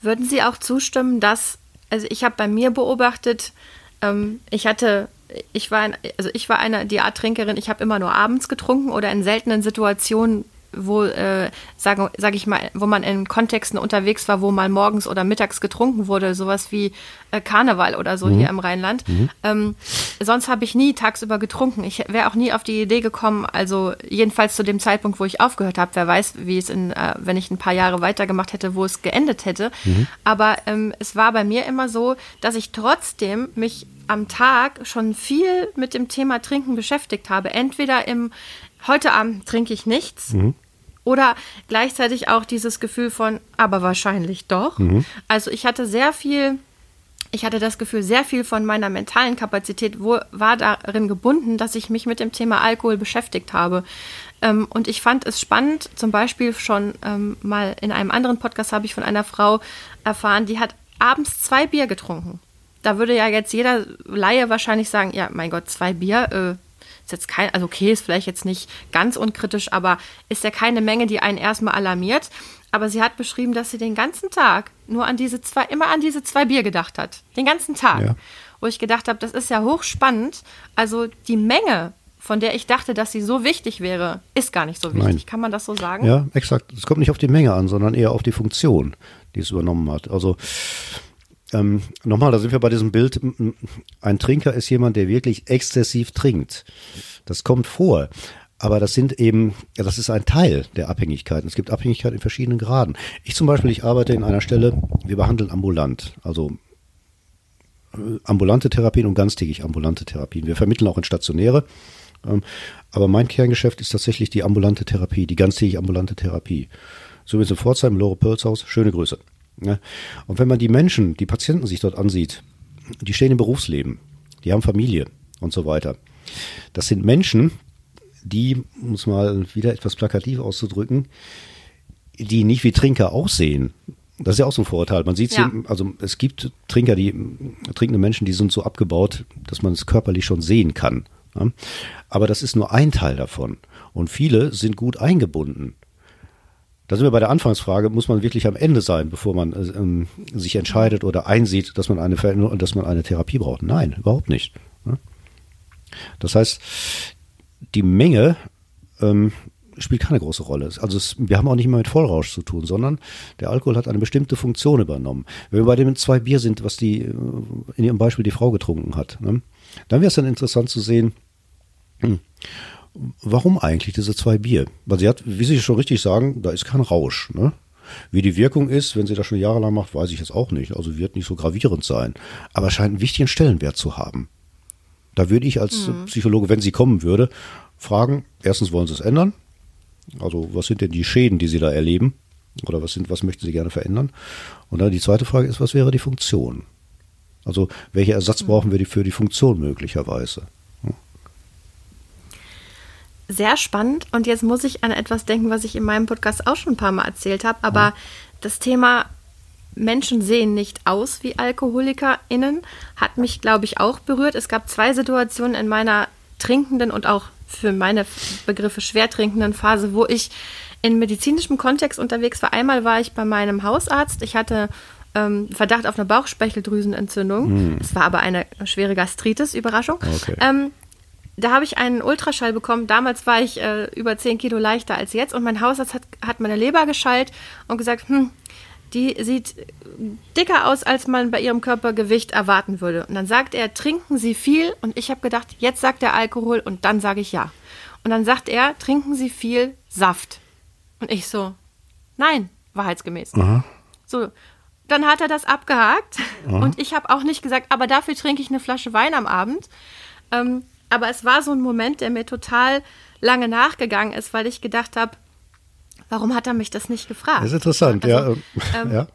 [SPEAKER 1] Würden Sie auch zustimmen, dass, also ich habe bei mir beobachtet, ähm, ich hatte, ich war, ein, also ich war eine Diat-Trinkerin, ich habe immer nur abends getrunken oder in seltenen Situationen wo, äh, sage sag ich mal, wo man in Kontexten unterwegs war, wo mal morgens oder mittags getrunken wurde, sowas wie äh, Karneval oder so mhm. hier im Rheinland. Mhm. Ähm, sonst habe ich nie tagsüber getrunken. Ich wäre auch nie auf die Idee gekommen, also jedenfalls zu dem Zeitpunkt, wo ich aufgehört habe. Wer weiß, wie es in, äh, wenn ich ein paar Jahre weitergemacht hätte, wo es geendet hätte. Mhm. Aber ähm, es war bei mir immer so, dass ich trotzdem mich am Tag schon viel mit dem Thema Trinken beschäftigt habe. Entweder im heute Abend trinke ich nichts. Mhm. Oder gleichzeitig auch dieses Gefühl von, aber wahrscheinlich doch. Mhm. Also ich hatte sehr viel, ich hatte das Gefühl, sehr viel von meiner mentalen Kapazität wo, war darin gebunden, dass ich mich mit dem Thema Alkohol beschäftigt habe. Ähm, und ich fand es spannend, zum Beispiel schon ähm, mal in einem anderen Podcast habe ich von einer Frau erfahren, die hat abends zwei Bier getrunken. Da würde ja jetzt jeder Laie wahrscheinlich sagen, ja, mein Gott, zwei Bier, äh, ist jetzt kein, also okay, ist vielleicht jetzt nicht ganz unkritisch, aber ist ja keine Menge, die einen erstmal alarmiert. Aber sie hat beschrieben, dass sie den ganzen Tag nur an diese zwei, immer an diese zwei Bier gedacht hat. Den ganzen Tag. Ja. Wo ich gedacht habe, das ist ja hochspannend. Also die Menge, von der ich dachte, dass sie so wichtig wäre, ist gar nicht so wichtig. Nein. Kann man das so sagen?
[SPEAKER 2] Ja, exakt. Es kommt nicht auf die Menge an, sondern eher auf die Funktion, die es übernommen hat. Also ähm, nochmal, da sind wir bei diesem Bild. Ein Trinker ist jemand, der wirklich exzessiv trinkt. Das kommt vor. Aber das sind eben, ja, das ist ein Teil der Abhängigkeiten. Es gibt Abhängigkeiten in verschiedenen Graden. Ich zum Beispiel, ich arbeite in einer Stelle, wir behandeln ambulant, also äh, ambulante Therapien und ganztägig ambulante Therapien. Wir vermitteln auch in stationäre. Ähm, aber mein Kerngeschäft ist tatsächlich die ambulante Therapie, die ganztägig ambulante Therapie. So wie es in Pforzheim, Lore Pölzhaus, schöne Grüße. Ja. Und wenn man die Menschen, die Patienten sich dort ansieht, die stehen im Berufsleben, die haben Familie und so weiter. Das sind Menschen, die, um es mal wieder etwas plakativ auszudrücken, die nicht wie Trinker aussehen. Das ist ja auch so ein Vorurteil. Man sieht ja. sie, also es gibt Trinker, die trinkende Menschen, die sind so abgebaut, dass man es körperlich schon sehen kann. Ja? Aber das ist nur ein Teil davon. Und viele sind gut eingebunden. Da sind wir bei der Anfangsfrage, muss man wirklich am Ende sein, bevor man äh, ähm, sich entscheidet oder einsieht, dass man eine Veränderung, dass man eine Therapie braucht? Nein, überhaupt nicht. Das heißt, die Menge ähm, spielt keine große Rolle. Also es, wir haben auch nicht mehr mit Vollrausch zu tun, sondern der Alkohol hat eine bestimmte Funktion übernommen. Wenn wir bei dem zwei Bier sind, was die äh, in ihrem Beispiel die Frau getrunken hat, ne? dann wäre es dann interessant zu sehen, hm, warum eigentlich diese zwei Bier? Weil sie hat, wie Sie schon richtig sagen, da ist kein Rausch. Ne? Wie die Wirkung ist, wenn sie das schon jahrelang macht, weiß ich jetzt auch nicht. Also wird nicht so gravierend sein. Aber scheint einen wichtigen Stellenwert zu haben. Da würde ich als mhm. Psychologe, wenn sie kommen würde, fragen, erstens wollen sie es ändern? Also was sind denn die Schäden, die sie da erleben? Oder was sind, was möchten sie gerne verändern? Und dann die zweite Frage ist, was wäre die Funktion? Also welcher Ersatz mhm. brauchen wir für die Funktion möglicherweise?
[SPEAKER 1] Sehr spannend. Und jetzt muss ich an etwas denken, was ich in meinem Podcast auch schon ein paar Mal erzählt habe. Aber mhm. das Thema Menschen sehen nicht aus wie AlkoholikerInnen hat mich, glaube ich, auch berührt. Es gab zwei Situationen in meiner trinkenden und auch für meine Begriffe schwer trinkenden Phase, wo ich in medizinischem Kontext unterwegs war. Einmal war ich bei meinem Hausarzt. Ich hatte ähm, Verdacht auf eine Bauchspeicheldrüsenentzündung. Es war aber eine schwere Gastritis, Überraschung.
[SPEAKER 2] Okay.
[SPEAKER 1] Ähm, da habe ich einen Ultraschall bekommen. Damals war ich äh, über 10 Kilo leichter als jetzt und mein Hausarzt hat, hat meine Leber geschallt und gesagt, hm, die sieht dicker aus, als man bei ihrem Körpergewicht erwarten würde. Und dann sagt er, trinken Sie viel? Und ich habe gedacht, jetzt sagt er Alkohol und dann sage ich ja. Und dann sagt er, trinken Sie viel Saft. Und ich so, nein, wahrheitsgemäß. So, dann hat er das abgehakt und ich habe auch nicht gesagt, aber dafür trinke ich eine Flasche Wein am Abend. Ähm, aber es war so ein Moment, der mir total lange nachgegangen ist, weil ich gedacht habe, warum hat er mich das nicht gefragt?
[SPEAKER 2] Das ist interessant,
[SPEAKER 1] Also,
[SPEAKER 2] ja. ähm, ja.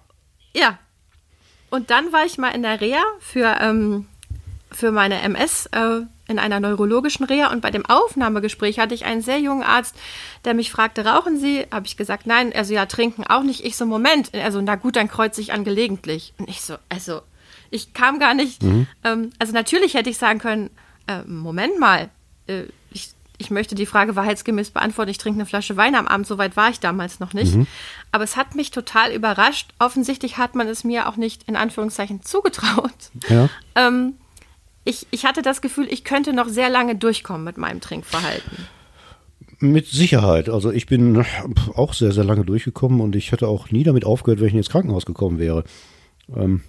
[SPEAKER 1] Ja. Und dann war ich mal in der Reha für, ähm, für meine MS äh, in einer neurologischen Reha und bei dem Aufnahmegespräch hatte ich einen sehr jungen Arzt, der mich fragte, rauchen Sie? Habe ich gesagt, nein. Also ja, trinken auch nicht. Ich so, Moment. Also na gut, dann kreuze ich an gelegentlich. Und ich so, also ich kam gar nicht. Ähm, also natürlich hätte ich sagen können, äh, Moment mal, äh, ich, ich möchte die Frage wahrheitsgemäß beantworten. Ich trinke eine Flasche Wein am Abend. Soweit war ich damals noch nicht. Aber es hat mich total überrascht. Offensichtlich hat man es mir auch nicht in Anführungszeichen zugetraut.
[SPEAKER 2] ja.
[SPEAKER 1] Ähm, ich, ich hatte das Gefühl, ich könnte noch sehr lange durchkommen mit meinem Trinkverhalten.
[SPEAKER 2] Mit Sicherheit. Also ich bin auch sehr, sehr lange durchgekommen und ich hätte auch nie damit aufgehört, wenn ich ins Krankenhaus gekommen wäre. Ähm,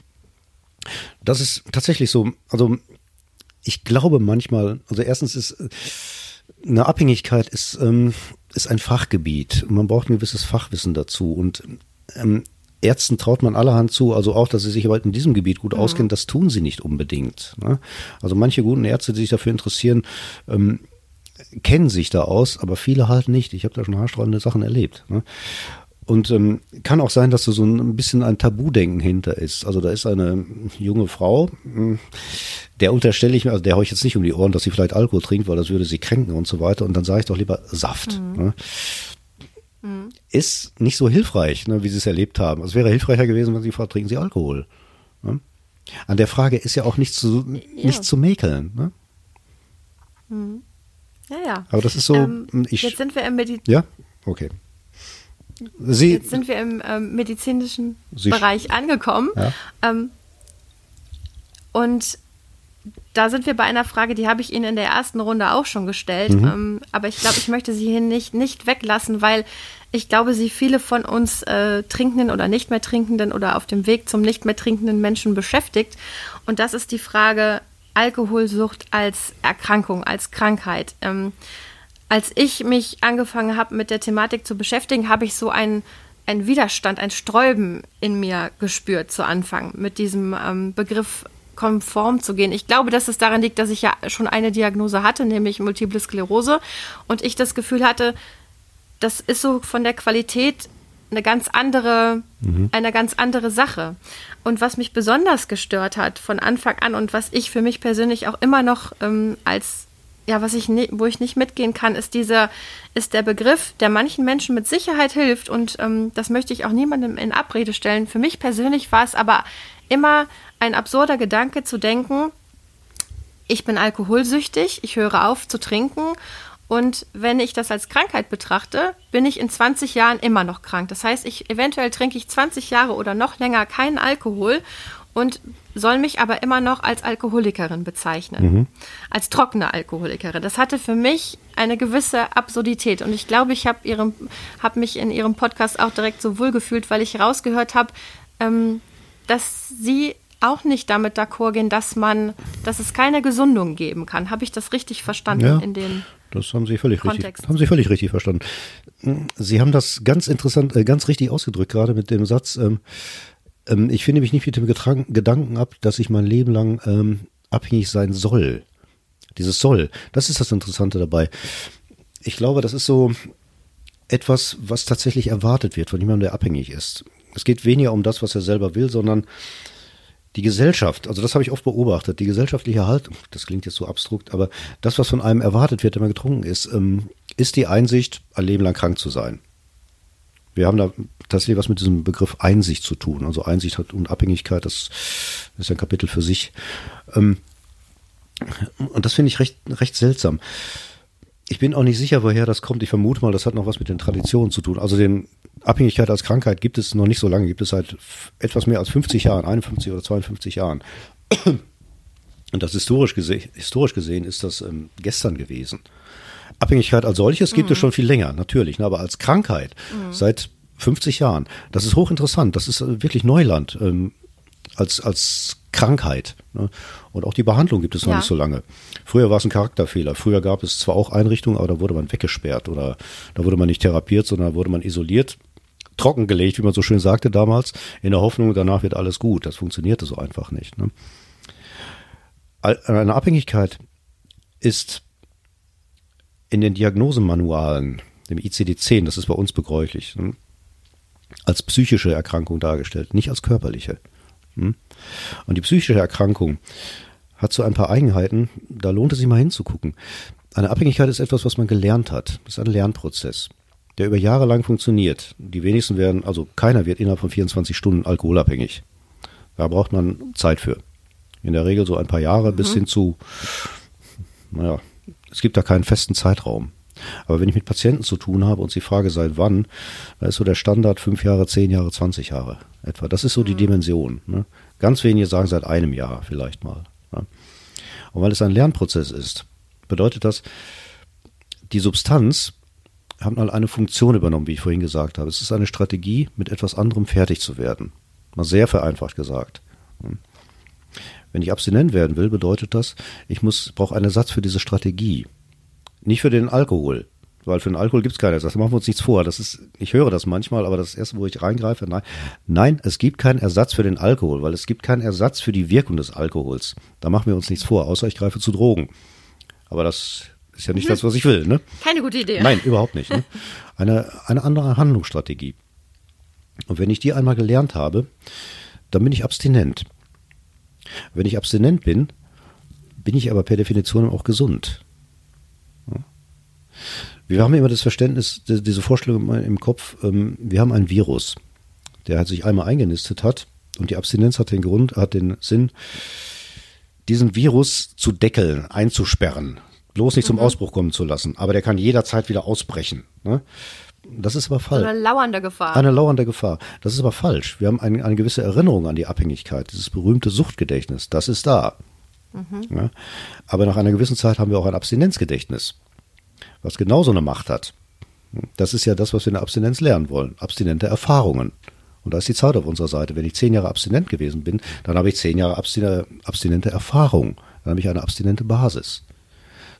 [SPEAKER 2] das ist tatsächlich so. Also ich glaube manchmal, also erstens ist äh, eine Abhängigkeit ist, ähm, ist ein Fachgebiet. Man braucht ein gewisses Fachwissen dazu und ähm, Ärzten traut man allerhand zu, also auch, dass sie sich aber in diesem Gebiet gut auskennen, das tun sie nicht unbedingt. Ne? Also manche guten Ärzte, die sich dafür interessieren, ähm, kennen sich da aus, aber viele halt nicht. Ich habe da schon haarsträubende Sachen erlebt. Ne? Und ähm, kann auch sein, dass da so ein bisschen ein Tabudenken hinter ist. Also da ist eine junge Frau, mh, der unterstelle ich mir, also der haue ich jetzt nicht um die Ohren, dass sie vielleicht Alkohol trinkt, weil das würde sie kränken und so weiter. Und dann sage ich doch lieber Saft. Ne? Ist nicht so hilfreich, ne, wie sie es erlebt haben. Es wäre hilfreicher gewesen, wenn sie fragt, trinken sie Alkohol. Ne? An der Frage ist ja auch nicht zu, nicht zu mäkeln. Ne?
[SPEAKER 1] Ja, ja.
[SPEAKER 2] Aber das ist so,
[SPEAKER 1] Ähm,
[SPEAKER 2] ich,
[SPEAKER 1] jetzt sind wir im, Medi
[SPEAKER 2] ja, okay. Sie,
[SPEAKER 1] jetzt sind wir im ähm, medizinischen
[SPEAKER 2] Sie-
[SPEAKER 1] Bereich angekommen.
[SPEAKER 2] Ja.
[SPEAKER 1] Ähm, und da sind wir bei einer Frage, die habe ich Ihnen in der ersten Runde auch schon gestellt.
[SPEAKER 2] Mhm.
[SPEAKER 1] Ähm, aber ich glaube, ich möchte sie hier nicht, nicht weglassen, weil ich glaube, sie viele von uns äh, trinkenden oder nicht mehr trinkenden oder auf dem Weg zum nicht mehr trinkenden Menschen beschäftigt. Und das ist die Frage Alkoholsucht als Erkrankung, als Krankheit. Ähm, als ich mich angefangen habe, mit der Thematik zu beschäftigen, habe ich so einen, einen Widerstand, ein Sträuben in mir gespürt zu Anfang, mit diesem ähm, Begriff konform zu gehen. Ich glaube, dass es daran liegt, dass ich ja schon eine Diagnose hatte, nämlich Multiple Sklerose, und ich das Gefühl hatte, das ist so von der Qualität eine ganz andere, eine ganz andere Sache. Und was mich besonders gestört hat von Anfang an und was ich für mich persönlich auch immer noch ähm, als ja, was ich ni- wo ich nicht mitgehen kann, ist dieser, ist der Begriff, der manchen Menschen mit Sicherheit hilft und ähm, das möchte ich auch niemandem in Abrede stellen. Für mich persönlich war es aber immer ein absurder Gedanke zu denken, ich bin alkoholsüchtig, ich höre auf zu trinken und wenn ich das als Krankheit betrachte, bin ich in 20 Jahren immer noch krank. Das heißt, ich eventuell trinke ich 20 Jahre oder noch länger keinen Alkohol und soll mich aber immer noch als Alkoholikerin bezeichnen, als trockene Alkoholikerin. Das hatte für mich eine gewisse Absurdität und ich glaube, ich habe hab mich in ihrem Podcast auch direkt so wohlgefühlt, weil ich rausgehört habe, ähm, dass sie auch nicht damit d'accord gehen, dass man, dass es keine Gesundung geben kann. Habe ich das richtig verstanden
[SPEAKER 2] Ja.
[SPEAKER 1] in den
[SPEAKER 2] Das haben Sie völlig
[SPEAKER 1] Kontext.
[SPEAKER 2] richtig, haben Sie völlig richtig verstanden. Sie haben das ganz interessant, äh, ganz richtig ausgedrückt, gerade mit dem Satz, ähm, ähm, ich finde mich nicht mit dem Getran Gedanken ab, dass ich mein Leben lang ähm, abhängig sein soll. Dieses soll, das ist das Interessante dabei. Ich glaube, das ist so etwas, was tatsächlich erwartet wird von jemandem, der abhängig ist. Es geht weniger um das, was er selber will, sondern die Gesellschaft, also das habe ich oft beobachtet, die gesellschaftliche Haltung, das klingt jetzt so abstrukt, aber das, was von einem erwartet wird, wenn man getrunken ist, ähm, ist die Einsicht, ein Leben lang krank zu sein. Wir haben da tatsächlich was mit diesem Begriff Einsicht zu tun. Also Einsicht hat und Abhängigkeit, das ist ein Kapitel für sich. Ähm, und das finde ich recht, recht seltsam. ich bin auch nicht sicher, woher das kommt. Ich vermute mal, das hat noch was mit den Traditionen zu tun. Also den Abhängigkeit als Krankheit gibt es noch nicht so lange, gibt es seit etwas mehr als 50 Jahren, 51 oder 52 Jahren. Und das historisch, gese historisch gesehen ist das ähm, gestern gewesen. Abhängigkeit als solches gibt mhm. es schon viel länger, natürlich, ne, aber als Krankheit mhm. seit 50 Jahren. Das ist hochinteressant. Das ist äh, wirklich Neuland ähm, als, als Krankheit. Ne? Und auch die Behandlung gibt es noch ja. nicht so lange. Früher war es ein Charakterfehler. Früher gab es zwar auch Einrichtungen, aber da wurde man weggesperrt oder da wurde man nicht therapiert, sondern wurde man isoliert, trockengelegt, wie man so schön sagte damals, in der Hoffnung, danach wird alles gut. Das funktionierte so einfach nicht. Ne? Eine Abhängigkeit ist in den Diagnosemanualen, dem ICD-10, das ist bei uns begräuchlich, ne? als psychische Erkrankung dargestellt, nicht als körperliche. Hm? Und die psychische Erkrankung hat so ein paar Eigenheiten, da lohnt es sich mal hinzugucken. Eine Abhängigkeit ist etwas, was man gelernt hat. Das ist ein Lernprozess, der über Jahre lang funktioniert. Die wenigsten werden, also keiner wird innerhalb von 24 Stunden alkoholabhängig. Da braucht man Zeit für. In der Regel so ein paar Jahre mhm. bis hin zu, naja, es gibt da keinen festen Zeitraum. Aber wenn ich mit Patienten zu tun habe und sie frage, seit wann, da ist so der Standard fünf Jahre, zehn Jahre, 20 Jahre etwa. Das ist so die mhm. Dimension. Ne? Ganz wenige sagen seit einem Jahr vielleicht mal. Ne? Und weil es ein Lernprozess ist, bedeutet das, die Substanz hat mal eine Funktion übernommen, wie ich vorhin gesagt habe. Es ist eine Strategie, mit etwas anderem fertig zu werden. Mal sehr vereinfacht gesagt. Wenn ich abstinent werden will, bedeutet das, ich muss brauche einen Ersatz für diese Strategie. Nicht für den Alkohol, weil für den Alkohol gibt es keinen Ersatz. Da machen wir uns nichts vor. Das ist, ich höre das manchmal, aber das erste, wo ich reingreife, nein, nein, es gibt keinen Ersatz für den Alkohol, weil es gibt keinen Ersatz für die Wirkung des Alkohols. Da machen wir uns nichts vor, außer ich greife zu Drogen. Aber das ist ja nicht hm. das, was ich will, ne?
[SPEAKER 1] Keine gute Idee.
[SPEAKER 2] Nein, überhaupt nicht. Ne? Eine, eine andere Handlungsstrategie. Und wenn ich die einmal gelernt habe, dann bin ich abstinent. Wenn ich abstinent bin, bin ich aber per Definition auch gesund. Wir haben immer das Verständnis, diese Vorstellung im Kopf, ähm, wir haben ein Virus, der sich einmal eingenistet hat und die Abstinenz hat den Grund, hat den Sinn, diesen Virus zu deckeln, einzusperren, bloß nicht mhm. zum Ausbruch kommen zu lassen. Aber der kann jederzeit wieder ausbrechen. Ne? Das ist aber falsch.
[SPEAKER 1] Eine lauernde Gefahr.
[SPEAKER 2] Eine lauernde Gefahr. Das ist aber falsch. Wir haben ein, eine gewisse Erinnerung an die Abhängigkeit, dieses berühmte Suchtgedächtnis. Das ist da. Mhm. Ja? Aber nach einer gewissen Zeit haben wir auch ein Abstinenzgedächtnis was genauso eine Macht hat. Das ist ja das, was wir in der Abstinenz lernen wollen. Abstinente Erfahrungen. Und da ist die Zeit auf unserer Seite. Wenn ich zehn Jahre abstinent gewesen bin, dann habe ich zehn Jahre abstinente Erfahrung. Dann habe ich eine abstinente Basis.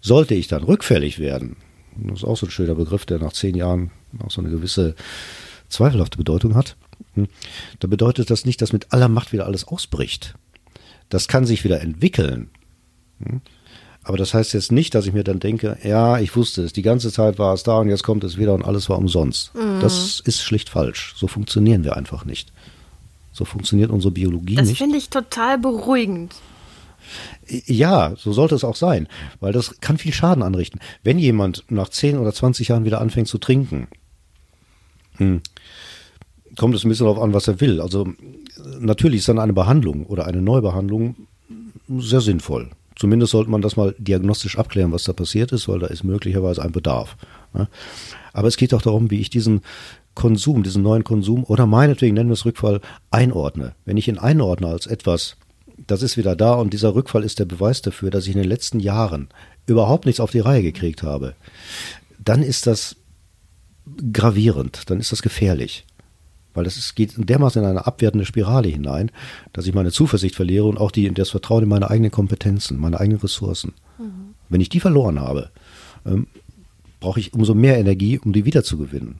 [SPEAKER 2] Sollte ich dann rückfällig werden, das ist auch so ein schöner Begriff, der nach zehn Jahren auch so eine gewisse zweifelhafte Bedeutung hat, hm, da bedeutet das nicht, dass mit aller Macht wieder alles ausbricht. Das kann sich wieder entwickeln. Hm. Aber das heißt jetzt nicht, dass ich mir dann denke, ja, ich wusste es, die ganze Zeit war es da und jetzt kommt es wieder und alles war umsonst. Mhm. Das ist schlicht falsch. So funktionieren wir einfach nicht. So funktioniert unsere Biologie
[SPEAKER 1] das
[SPEAKER 2] nicht.
[SPEAKER 1] Das finde ich total beruhigend.
[SPEAKER 2] Ja, so sollte es auch sein, weil das kann viel Schaden anrichten. Wenn jemand nach 10 oder 20 Jahren wieder anfängt zu trinken, hm, kommt es ein bisschen darauf an, was er will. Also natürlich ist dann eine Behandlung oder eine Neubehandlung sehr sinnvoll. Zumindest sollte man das mal diagnostisch abklären, was da passiert ist, weil da ist möglicherweise ein Bedarf. Ne? Aber es geht auch darum, wie ich diesen Konsum, diesen neuen Konsum oder meinetwegen nennen wir es Rückfall, einordne. Wenn ich ihn einordne als etwas, das ist wieder da und dieser Rückfall ist der Beweis dafür, dass ich in den letzten Jahren überhaupt nichts auf die Reihe gekriegt habe, dann ist das gravierend, dann ist das gefährlich. Weil das ist, geht dermaßen in eine abwertende Spirale hinein, dass ich meine Zuversicht verliere und auch die, das Vertrauen in meine eigenen Kompetenzen, meine eigenen Ressourcen. Mhm. Wenn ich die verloren habe, ähm, brauche ich umso mehr Energie, um die wiederzugewinnen.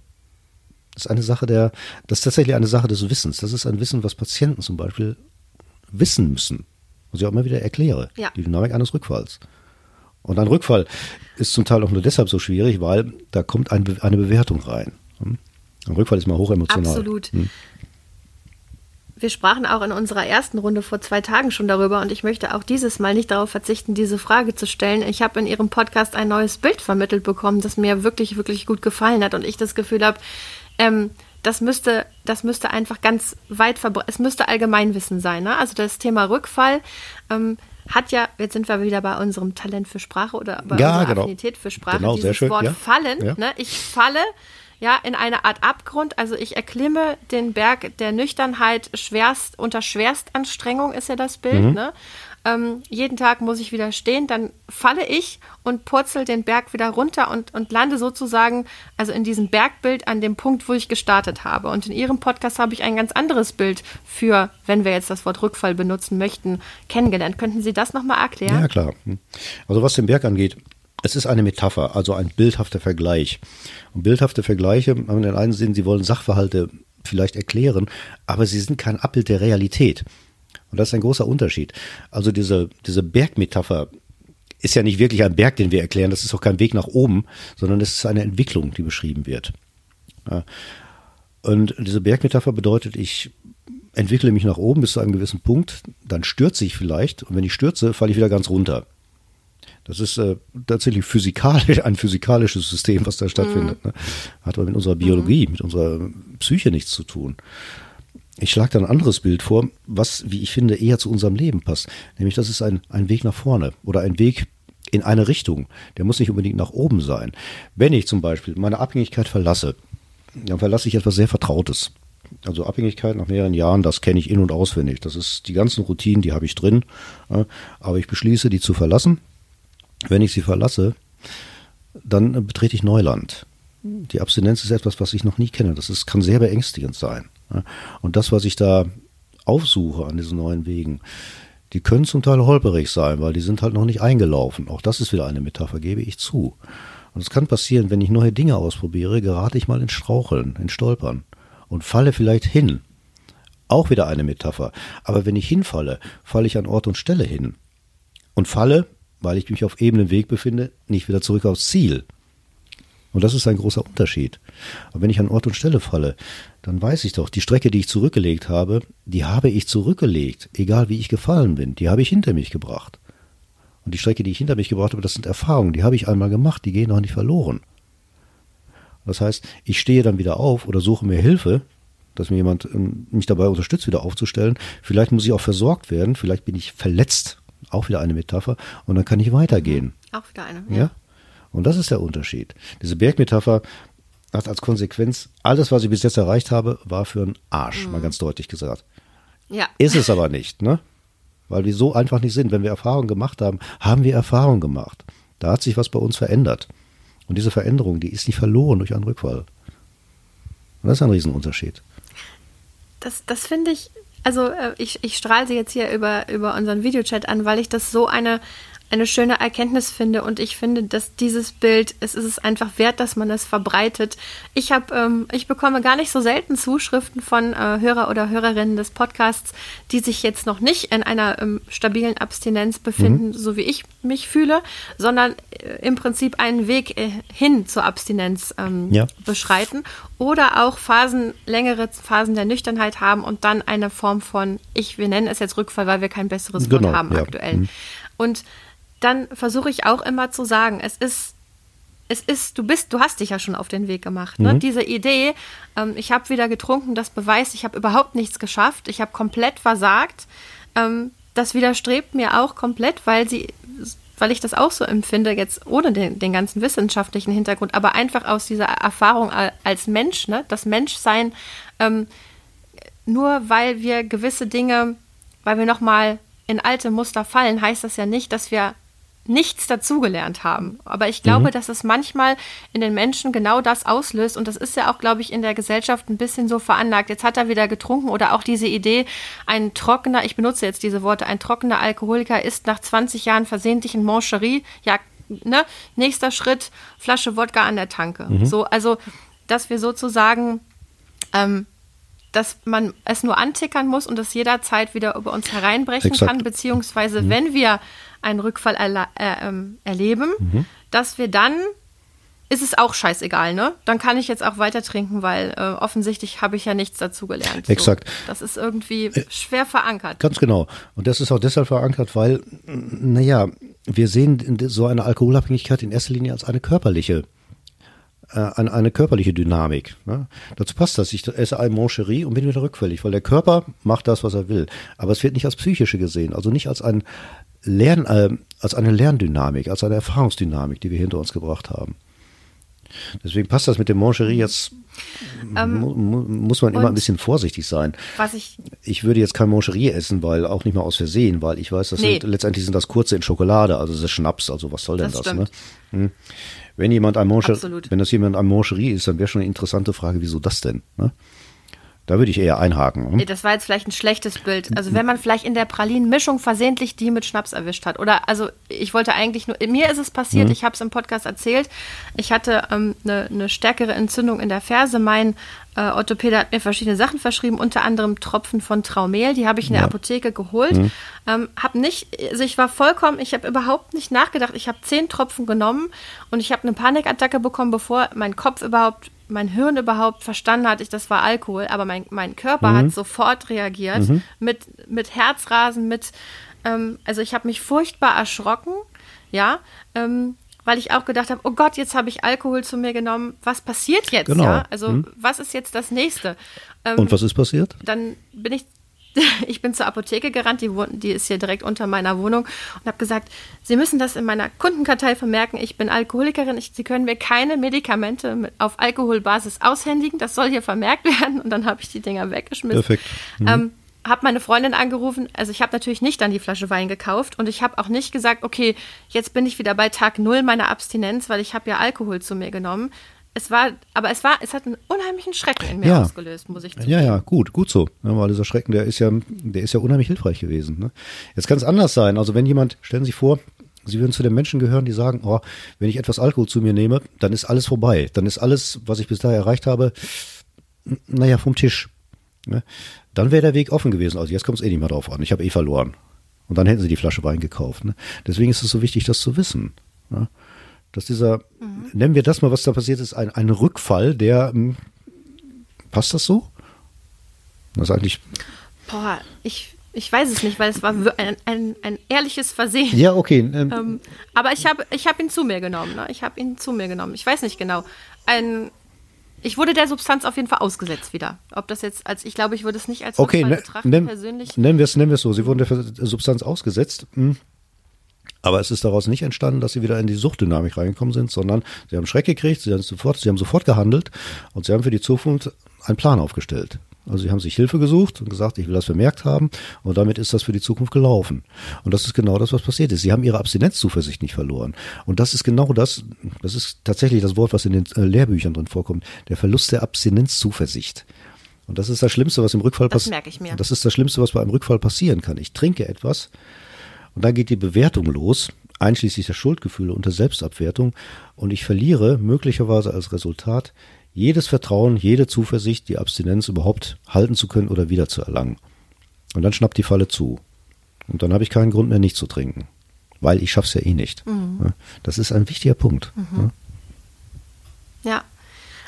[SPEAKER 2] Das ist eine Sache der, das ist tatsächlich eine Sache des Wissens. Das ist ein Wissen, was Patienten zum Beispiel wissen müssen. Was ich auch immer wieder erkläre. Ja. Die Dynamik eines Rückfalls. Und ein Rückfall ist zum Teil auch nur deshalb so schwierig, weil da kommt ein, eine Bewertung rein. Hm? Ein Rückfall ist mal hochemotional.
[SPEAKER 1] Absolut. Hm. Wir sprachen auch in unserer ersten Runde vor zwei Tagen schon darüber und ich möchte auch dieses Mal nicht darauf verzichten, diese Frage zu stellen. Ich habe in Ihrem Podcast ein neues Bild vermittelt bekommen, das mir wirklich, wirklich gut gefallen hat und ich das Gefühl habe, ähm, das müsste, das müsste einfach ganz weit verbreitet, es müsste Allgemeinwissen sein. Ne? Also das Thema Rückfall ähm, hat ja, jetzt sind wir wieder bei unserem Talent für Sprache oder bei
[SPEAKER 2] Ja,
[SPEAKER 1] unserer
[SPEAKER 2] genau.
[SPEAKER 1] Affinität für Sprache,
[SPEAKER 2] Genau,
[SPEAKER 1] dieses
[SPEAKER 2] sehr schön,
[SPEAKER 1] Wort
[SPEAKER 2] ja.
[SPEAKER 1] fallen.
[SPEAKER 2] Ja.
[SPEAKER 1] Ne? Ich falle ja in eine Art Abgrund, also ich erklimme den Berg der Nüchternheit schwerst, unter Schwerstanstrengung ist ja das Bild.
[SPEAKER 2] Mhm.
[SPEAKER 1] Ne? Ähm, jeden Tag muss ich wieder stehen, dann falle ich und purzel den Berg wieder runter und, und lande sozusagen, also in diesem Bergbild an dem Punkt, wo ich gestartet habe. Und in Ihrem Podcast habe ich ein ganz anderes Bild für, wenn wir jetzt das Wort Rückfall benutzen möchten, kennengelernt. Könnten Sie das nochmal erklären?
[SPEAKER 2] Ja, klar. Also was den Berg angeht, es ist eine Metapher, also ein bildhafter Vergleich. Und bildhafte Vergleiche haben den einen Sinn, sie wollen Sachverhalte vielleicht erklären, aber sie sind kein Abbild der Realität. Und das ist ein großer Unterschied. Also diese, diese Bergmetapher ist ja nicht wirklich ein Berg, den wir erklären, das ist auch kein Weg nach oben, sondern es ist eine Entwicklung, die beschrieben wird. Und diese Bergmetapher bedeutet, ich entwickle mich nach oben bis zu einem gewissen Punkt, dann stürze ich vielleicht und wenn ich stürze, falle ich wieder ganz runter. Das ist äh, tatsächlich physikalisch, ein physikalisches System, was da stattfindet. Ne? Hat aber mit unserer Biologie, mit unserer Psyche nichts zu tun. Ich schlage da ein anderes Bild vor, was, wie ich finde, eher zu unserem Leben passt. Nämlich, das ist ein, ein Weg nach vorne oder ein Weg in eine Richtung. Der muss nicht unbedingt nach oben sein. Wenn ich zum Beispiel meine Abhängigkeit verlasse, dann verlasse ich etwas sehr Vertrautes. Also Abhängigkeit nach mehreren Jahren, das kenne ich in- und auswendig. Das ist die ganzen Routinen, die habe ich drin. Aber ich beschließe, die zu verlassen. Wenn ich sie verlasse, dann betrete ich Neuland. Die Abstinenz ist etwas, was ich noch nie kenne. Das ist, kann sehr beängstigend sein. Ja, Und das, was ich da aufsuche an diesen neuen Wegen, die können zum Teil holperig sein, weil die sind halt noch nicht eingelaufen. Auch das ist wieder eine Metapher, gebe ich zu. Und es kann passieren, wenn ich neue Dinge ausprobiere, gerate ich mal ins Straucheln, ins Stolpern und falle vielleicht hin. Auch wieder eine Metapher. Aber wenn ich hinfalle, falle ich an Ort und Stelle hin. Und falle, weil ich mich auf ebenem Weg befinde, nicht wieder zurück aufs Ziel. Und das ist ein großer Unterschied. Aber wenn ich an Ort und Stelle falle, dann weiß ich doch, die Strecke, die ich zurückgelegt habe, die habe ich zurückgelegt, egal wie ich gefallen bin, die habe ich hinter mich gebracht. Und die Strecke, die ich hinter mich gebracht habe, das sind Erfahrungen, die habe ich einmal gemacht, die gehen noch nicht verloren. Das heißt, ich stehe dann wieder auf oder suche mir Hilfe, dass mir jemand ähm, mich dabei unterstützt, wieder aufzustellen. Vielleicht muss ich auch versorgt werden, vielleicht bin ich verletzt, auch wieder eine Metapher, und dann kann ich weitergehen.
[SPEAKER 1] Auch wieder eine.
[SPEAKER 2] Ja? Und das ist der Unterschied. Diese Bergmetapher hat als Konsequenz, alles, was ich bis jetzt erreicht habe, war für einen Arsch, mal ganz deutlich gesagt.
[SPEAKER 1] Ja.
[SPEAKER 2] Ist es aber nicht, ne? Weil wir so einfach nicht sind. Wenn wir Erfahrungen gemacht haben, haben wir Erfahrungen gemacht. Da hat sich was bei uns verändert. Und diese Veränderung, die ist nicht verloren durch einen Rückfall. Und das ist ein Riesenunterschied.
[SPEAKER 1] Das, das finde ich, also äh, ich, ich strahle sie jetzt hier über, über unseren Videochat an, weil ich das so eine, eine schöne Erkenntnis finde und ich finde, dass dieses Bild, es ist es einfach wert, dass man es verbreitet. Ich habe, ähm, ich bekomme gar nicht so selten Zuschriften von äh, Hörer oder Hörerinnen des Podcasts, die sich jetzt noch nicht in einer ähm, stabilen Abstinenz befinden, so wie ich mich fühle, sondern äh, im Prinzip einen Weg äh, hin zur Abstinenz ähm,
[SPEAKER 2] Ja.
[SPEAKER 1] beschreiten oder auch Phasen, längere Phasen der Nüchternheit haben und dann eine Form von, ich, wir nennen es jetzt Rückfall, weil wir kein besseres
[SPEAKER 2] Genau,
[SPEAKER 1] Wort haben
[SPEAKER 2] ja.
[SPEAKER 1] aktuell.
[SPEAKER 2] Mhm.
[SPEAKER 1] Und dann versuche ich auch immer zu sagen, es ist, es ist, du bist, du hast dich ja schon auf den Weg gemacht. Ne? Diese Idee, ähm, ich habe wieder getrunken, das beweist, ich habe überhaupt nichts geschafft, ich habe komplett versagt. Ähm, das widerstrebt mir auch komplett, weil sie, weil ich das auch so empfinde, jetzt ohne den, den ganzen wissenschaftlichen Hintergrund, aber einfach aus dieser Erfahrung als Mensch, ne? das Menschsein, ähm, nur weil wir gewisse Dinge, weil wir nochmal in alte Muster fallen, heißt das ja nicht, dass wir nichts dazugelernt haben. Aber ich glaube, dass es manchmal in den Menschen genau das auslöst. Und das ist ja auch, glaube ich, in der Gesellschaft ein bisschen so veranlagt. Jetzt hat er wieder getrunken oder auch diese Idee, ein trockener, ich benutze jetzt diese Worte, ein trockener Alkoholiker ist nach 20 Jahren versehentlich in Moncherie. Ja, ne? Nächster Schritt, Flasche Wodka an der Tanke. So, also, dass wir sozusagen ähm, dass man es nur antickern muss und es jederzeit wieder über uns hereinbrechen
[SPEAKER 2] Exakt.
[SPEAKER 1] kann, beziehungsweise wenn wir einen Rückfall erla- äh, ähm, erleben, dass wir dann ist es auch scheißegal, ne? Dann kann ich jetzt auch weiter trinken, weil äh, offensichtlich habe ich ja nichts dazugelernt. So.
[SPEAKER 2] Exakt.
[SPEAKER 1] Das ist irgendwie schwer verankert.
[SPEAKER 2] Ganz genau. Und das ist auch deshalb verankert, weil, naja, wir sehen so eine Alkoholabhängigkeit in erster Linie als eine körperliche, äh, eine, eine körperliche Dynamik. Ne? Dazu passt das. Ich esse ein Moncherie und bin wieder rückfällig, weil der Körper macht das, was er will. Aber es wird nicht als psychische gesehen, also nicht als ein Lern, äh, als eine Lerndynamik, als eine Erfahrungsdynamik, die wir hinter uns gebracht haben. Deswegen passt das mit dem Mancherie jetzt, ähm, mu mu muss man immer ein bisschen vorsichtig sein.
[SPEAKER 1] Was ich,
[SPEAKER 2] ich würde jetzt kein Mancherie essen, weil auch nicht mal aus Versehen, weil ich weiß, das
[SPEAKER 1] Nee.
[SPEAKER 2] sind, letztendlich sind das kurze in Schokolade, also das ist Schnaps, also was soll denn
[SPEAKER 1] Das
[SPEAKER 2] das, ne?
[SPEAKER 1] stimmt.
[SPEAKER 2] Wenn jemand
[SPEAKER 1] Absolut.
[SPEAKER 2] wenn das jemand ein Mancherie ist, dann wäre schon eine interessante Frage, wieso das denn? Ne? Da würde ich eher einhaken.
[SPEAKER 1] Nee,
[SPEAKER 2] Hm?
[SPEAKER 1] das war jetzt vielleicht ein schlechtes Bild. Also wenn man vielleicht in der Pralinenmischung versehentlich die mit Schnaps erwischt hat. Oder also ich wollte eigentlich nur, mir ist es passiert,
[SPEAKER 2] Mhm.
[SPEAKER 1] ich habe es im Podcast erzählt, ich hatte ähm, eine, eine stärkere Entzündung in der Ferse. Mein äh, Orthopäde hat mir verschiedene Sachen verschrieben, unter anderem Tropfen von Traumel. Die habe ich in der
[SPEAKER 2] Ja.
[SPEAKER 1] Apotheke geholt. Ähm, hab nicht, also ich war vollkommen, ich habe überhaupt nicht nachgedacht. Ich habe zehn Tropfen genommen und ich habe eine Panikattacke bekommen, bevor mein Kopf überhaupt mein Hirn überhaupt verstanden hat, ich, das war Alkohol, aber mein, mein Körper hat sofort reagiert mit, mit Herzrasen, mit, ähm, also ich habe mich furchtbar erschrocken, ja, ähm, weil ich auch gedacht habe, oh Gott, jetzt habe ich Alkohol zu mir genommen, was passiert jetzt,
[SPEAKER 2] Genau.
[SPEAKER 1] ja, also was ist jetzt das nächste? Ähm,
[SPEAKER 2] Und was ist passiert?
[SPEAKER 1] dann bin ich, ich bin zur Apotheke gerannt, die, die ist hier direkt unter meiner Wohnung und habe gesagt, Sie müssen das in meiner Kundenkartei vermerken, ich bin Alkoholikerin, ich, Sie können mir keine Medikamente mit, auf Alkoholbasis aushändigen, das soll hier vermerkt werden. Und dann habe ich die Dinger weggeschmissen.
[SPEAKER 2] Perfekt.
[SPEAKER 1] Ähm, habe meine Freundin angerufen, also ich habe natürlich nicht dann die Flasche Wein gekauft. Und ich habe auch nicht gesagt, okay, jetzt bin ich wieder bei Tag Null meiner Abstinenz, weil ich habe ja Alkohol zu mir genommen. Es war, aber es war, es hat einen unheimlichen Schrecken in mir
[SPEAKER 2] Ja.
[SPEAKER 1] ausgelöst, muss ich zugeben.
[SPEAKER 2] Ja, ja, gut, gut so. Ja, weil dieser Schrecken, der ist ja, der ist ja unheimlich hilfreich gewesen. Ne? Jetzt kann es anders sein. Also wenn jemand, stellen Sie sich vor, Sie würden zu den Menschen gehören, die sagen, oh, wenn ich etwas Alkohol zu mir nehme, dann ist alles vorbei. Dann ist alles, was ich bis dahin erreicht habe, naja, vom Tisch. Ne? Dann wäre der Weg offen gewesen. Also jetzt kommt es eh nicht mehr drauf an. Ich habe eh verloren. Und dann hätten sie die Flasche Wein gekauft. Ne? Deswegen ist es so wichtig, das zu wissen. Ne? Dass dieser, nennen wir das mal, was da passiert ist, ein, ein Rückfall, der, hm, passt das so? Das ist eigentlich,
[SPEAKER 1] Boah, ich, ich weiß es nicht, weil es war ein, ein, ein ehrliches Versehen.
[SPEAKER 2] ja, okay. Ähm,
[SPEAKER 1] Ähm, aber ich habe ich hab ihn zu mir genommen. Ne? Ich habe ihn zu mir genommen. Ich weiß nicht genau. Ein, ich wurde der Substanz auf jeden Fall ausgesetzt wieder. Ob das jetzt als, ich glaube, ich würde es nicht als
[SPEAKER 2] Okay,
[SPEAKER 1] Rückfall
[SPEAKER 2] ne,
[SPEAKER 1] betrachten,
[SPEAKER 2] nennen,
[SPEAKER 1] persönlich.
[SPEAKER 2] nennen wir es nennen wir es so. Sie wurden der Substanz ausgesetzt. hm. Aber es ist daraus nicht entstanden, dass sie wieder in die Suchtdynamik reingekommen sind, sondern sie haben Schreck gekriegt, sie haben sofort, sie haben sofort gehandelt und sie haben für die Zukunft einen Plan aufgestellt. Also sie haben sich Hilfe gesucht und gesagt, ich will das vermerkt haben und damit ist das für die Zukunft gelaufen. Und das ist genau das, was passiert ist. Sie haben ihre Abstinenzzuversicht nicht verloren. Und das ist genau das, das ist tatsächlich das Wort, was in den äh, Lehrbüchern drin vorkommt, der Verlust der Abstinenzzuversicht. Und das ist das Schlimmste, was im Rückfall
[SPEAKER 1] Das
[SPEAKER 2] passiert.
[SPEAKER 1] merke ich mir.
[SPEAKER 2] Das ist das Schlimmste, was bei einem Rückfall passieren kann. Ich trinke etwas und dann geht die Bewertung los, einschließlich der Schuldgefühle und der Selbstabwertung. Und ich verliere möglicherweise als Resultat jedes Vertrauen, jede Zuversicht, die Abstinenz überhaupt halten zu können oder wiederzuerlangen. Und dann schnappt die Falle zu. Und dann habe ich keinen Grund mehr, nicht zu trinken. Weil ich schaff's ja eh nicht. Ja, Das ist ein wichtiger Punkt. Ja.
[SPEAKER 1] Ja.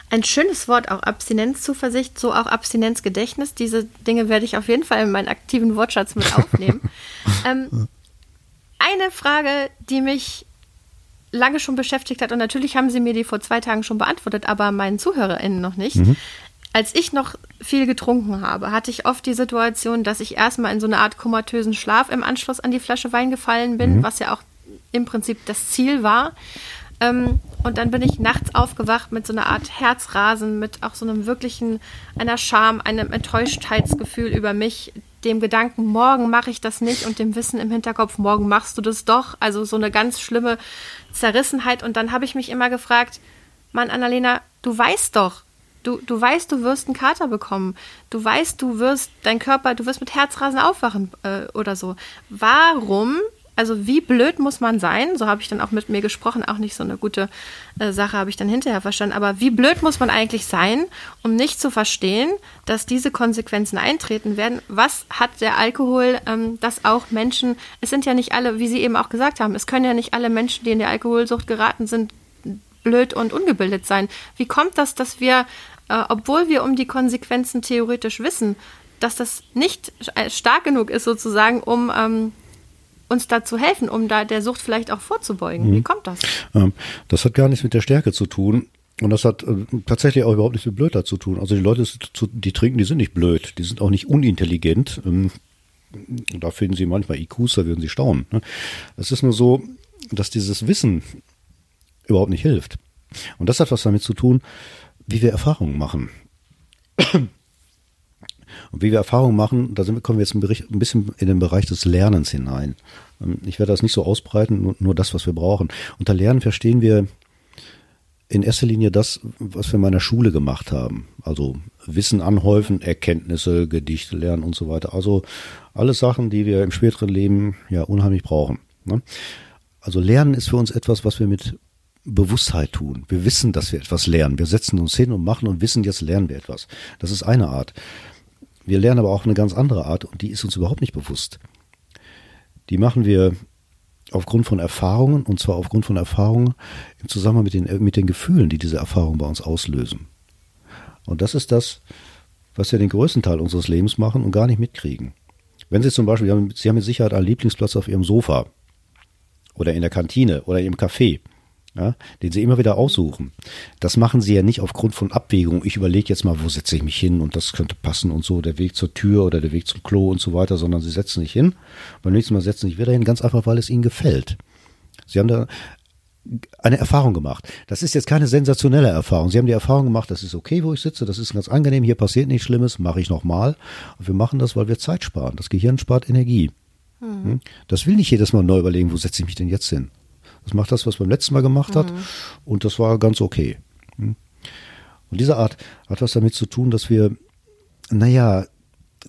[SPEAKER 1] Ein schönes Wort auch Abstinenzzuversicht, so auch Abstinenzgedächtnis. Diese Dinge werde ich auf jeden Fall in meinen aktiven Wortschatz mit aufnehmen. ähm, eine Frage, die mich lange schon beschäftigt hat, und natürlich haben Sie mir die vor zwei Tagen schon beantwortet, aber meinen ZuhörerInnen noch nicht. Als ich noch viel getrunken habe, hatte ich oft die Situation, dass ich erstmal in so eine Art komatösen Schlaf im Anschluss an die Flasche Wein gefallen bin, was ja auch im Prinzip das Ziel war. Ähm, und dann bin ich nachts aufgewacht mit so einer Art Herzrasen, mit auch so einem wirklichen, einer Scham, einem Enttäuschtheitsgefühl über mich, dem Gedanken, morgen mache ich das nicht und dem Wissen im Hinterkopf, morgen machst du das doch. Also so eine ganz schlimme Zerrissenheit. Und dann habe ich mich immer gefragt, Mann, Annalena, du weißt doch, du, du weißt, du wirst einen Kater bekommen. Du weißt, du wirst, dein Körper, du wirst mit Herzrasen aufwachen äh, oder so. Warum also wie blöd muss man sein? So habe ich dann auch mit mir gesprochen, auch nicht so eine gute äh, Sache habe ich dann hinterher verstanden. Aber wie blöd muss man eigentlich sein, um nicht zu verstehen, dass diese Konsequenzen eintreten werden? Was hat der Alkohol, ähm, dass auch Menschen, es sind ja nicht alle, wie Sie eben auch gesagt haben, es können ja nicht alle Menschen, die in der Alkoholsucht geraten sind, blöd und ungebildet sein. Wie kommt das, dass wir, äh, obwohl wir um die Konsequenzen theoretisch wissen, dass das nicht äh, stark genug ist sozusagen, um ähm, uns da zu helfen, um da der Sucht vielleicht auch vorzubeugen.
[SPEAKER 2] Mhm.
[SPEAKER 1] Wie kommt das?
[SPEAKER 2] Ähm, das hat gar nichts mit der Stärke zu tun. Und das hat äh, tatsächlich auch überhaupt nichts mit Blödheit zu tun. Also die Leute, die trinken, die sind nicht blöd, die sind auch nicht unintelligent. Ähm, Da finden Sie manchmal IQs, da würden Sie staunen. Ne? Es ist nur so, dass dieses Wissen überhaupt nicht hilft. Und das hat was damit zu tun, wie wir Erfahrungen machen. Und wie wir Erfahrungen machen, da sind, kommen wir jetzt ein bisschen in den Bereich des Lernens hinein. Ähm, ich werde das nicht so ausbreiten, nur, nur das, was wir brauchen. Unter Lernen verstehen wir in erster Linie das, was wir in meiner Schule gemacht haben. Also Wissen anhäufen, Erkenntnisse, Gedichte lernen und so weiter. Also alles Sachen, die wir im späteren Leben ja unheimlich brauchen. Ne? Also Lernen ist für uns etwas, was wir mit Bewusstheit tun. Wir wissen, dass wir etwas lernen. Wir setzen uns hin und machen und wissen, jetzt lernen wir etwas. Das ist eine Art. Wir lernen aber auch eine ganz andere Art und die ist uns überhaupt nicht bewusst. Die machen wir aufgrund von Erfahrungen und zwar aufgrund von Erfahrungen im Zusammenhang mit den, mit den Gefühlen, die diese Erfahrungen bei uns auslösen. Und das ist das, was wir den größten Teil unseres Lebens machen und gar nicht mitkriegen. Wenn Sie zum Beispiel, Sie haben, Sie haben mit Sicherheit einen Lieblingsplatz auf Ihrem Sofa oder in der Kantine oder im Café ja, den sie immer wieder aussuchen. Das machen sie ja nicht aufgrund von Abwägung. Ich überlege jetzt mal, wo setze ich mich hin und das könnte passen und so, der Weg zur Tür oder der Weg zum Klo und so weiter, sondern sie setzen sich hin. Beim nächsten Mal setzen sie sich wieder hin, ganz einfach, weil es ihnen gefällt. Sie haben da eine Erfahrung gemacht. Das ist jetzt keine sensationelle Erfahrung. Sie haben die Erfahrung gemacht, das ist okay, wo ich sitze, das ist ganz angenehm, hier passiert nichts Schlimmes, mache ich nochmal. Und wir machen das, weil wir Zeit sparen. Das Gehirn spart Energie. Mhm. Das will nicht jedes Mal neu überlegen, wo setze ich mich denn jetzt hin. Das macht das, was beim letzten Mal gemacht hat. Mhm. Und das war ganz okay. Hm? Und diese Art hat was damit zu tun, dass wir, naja,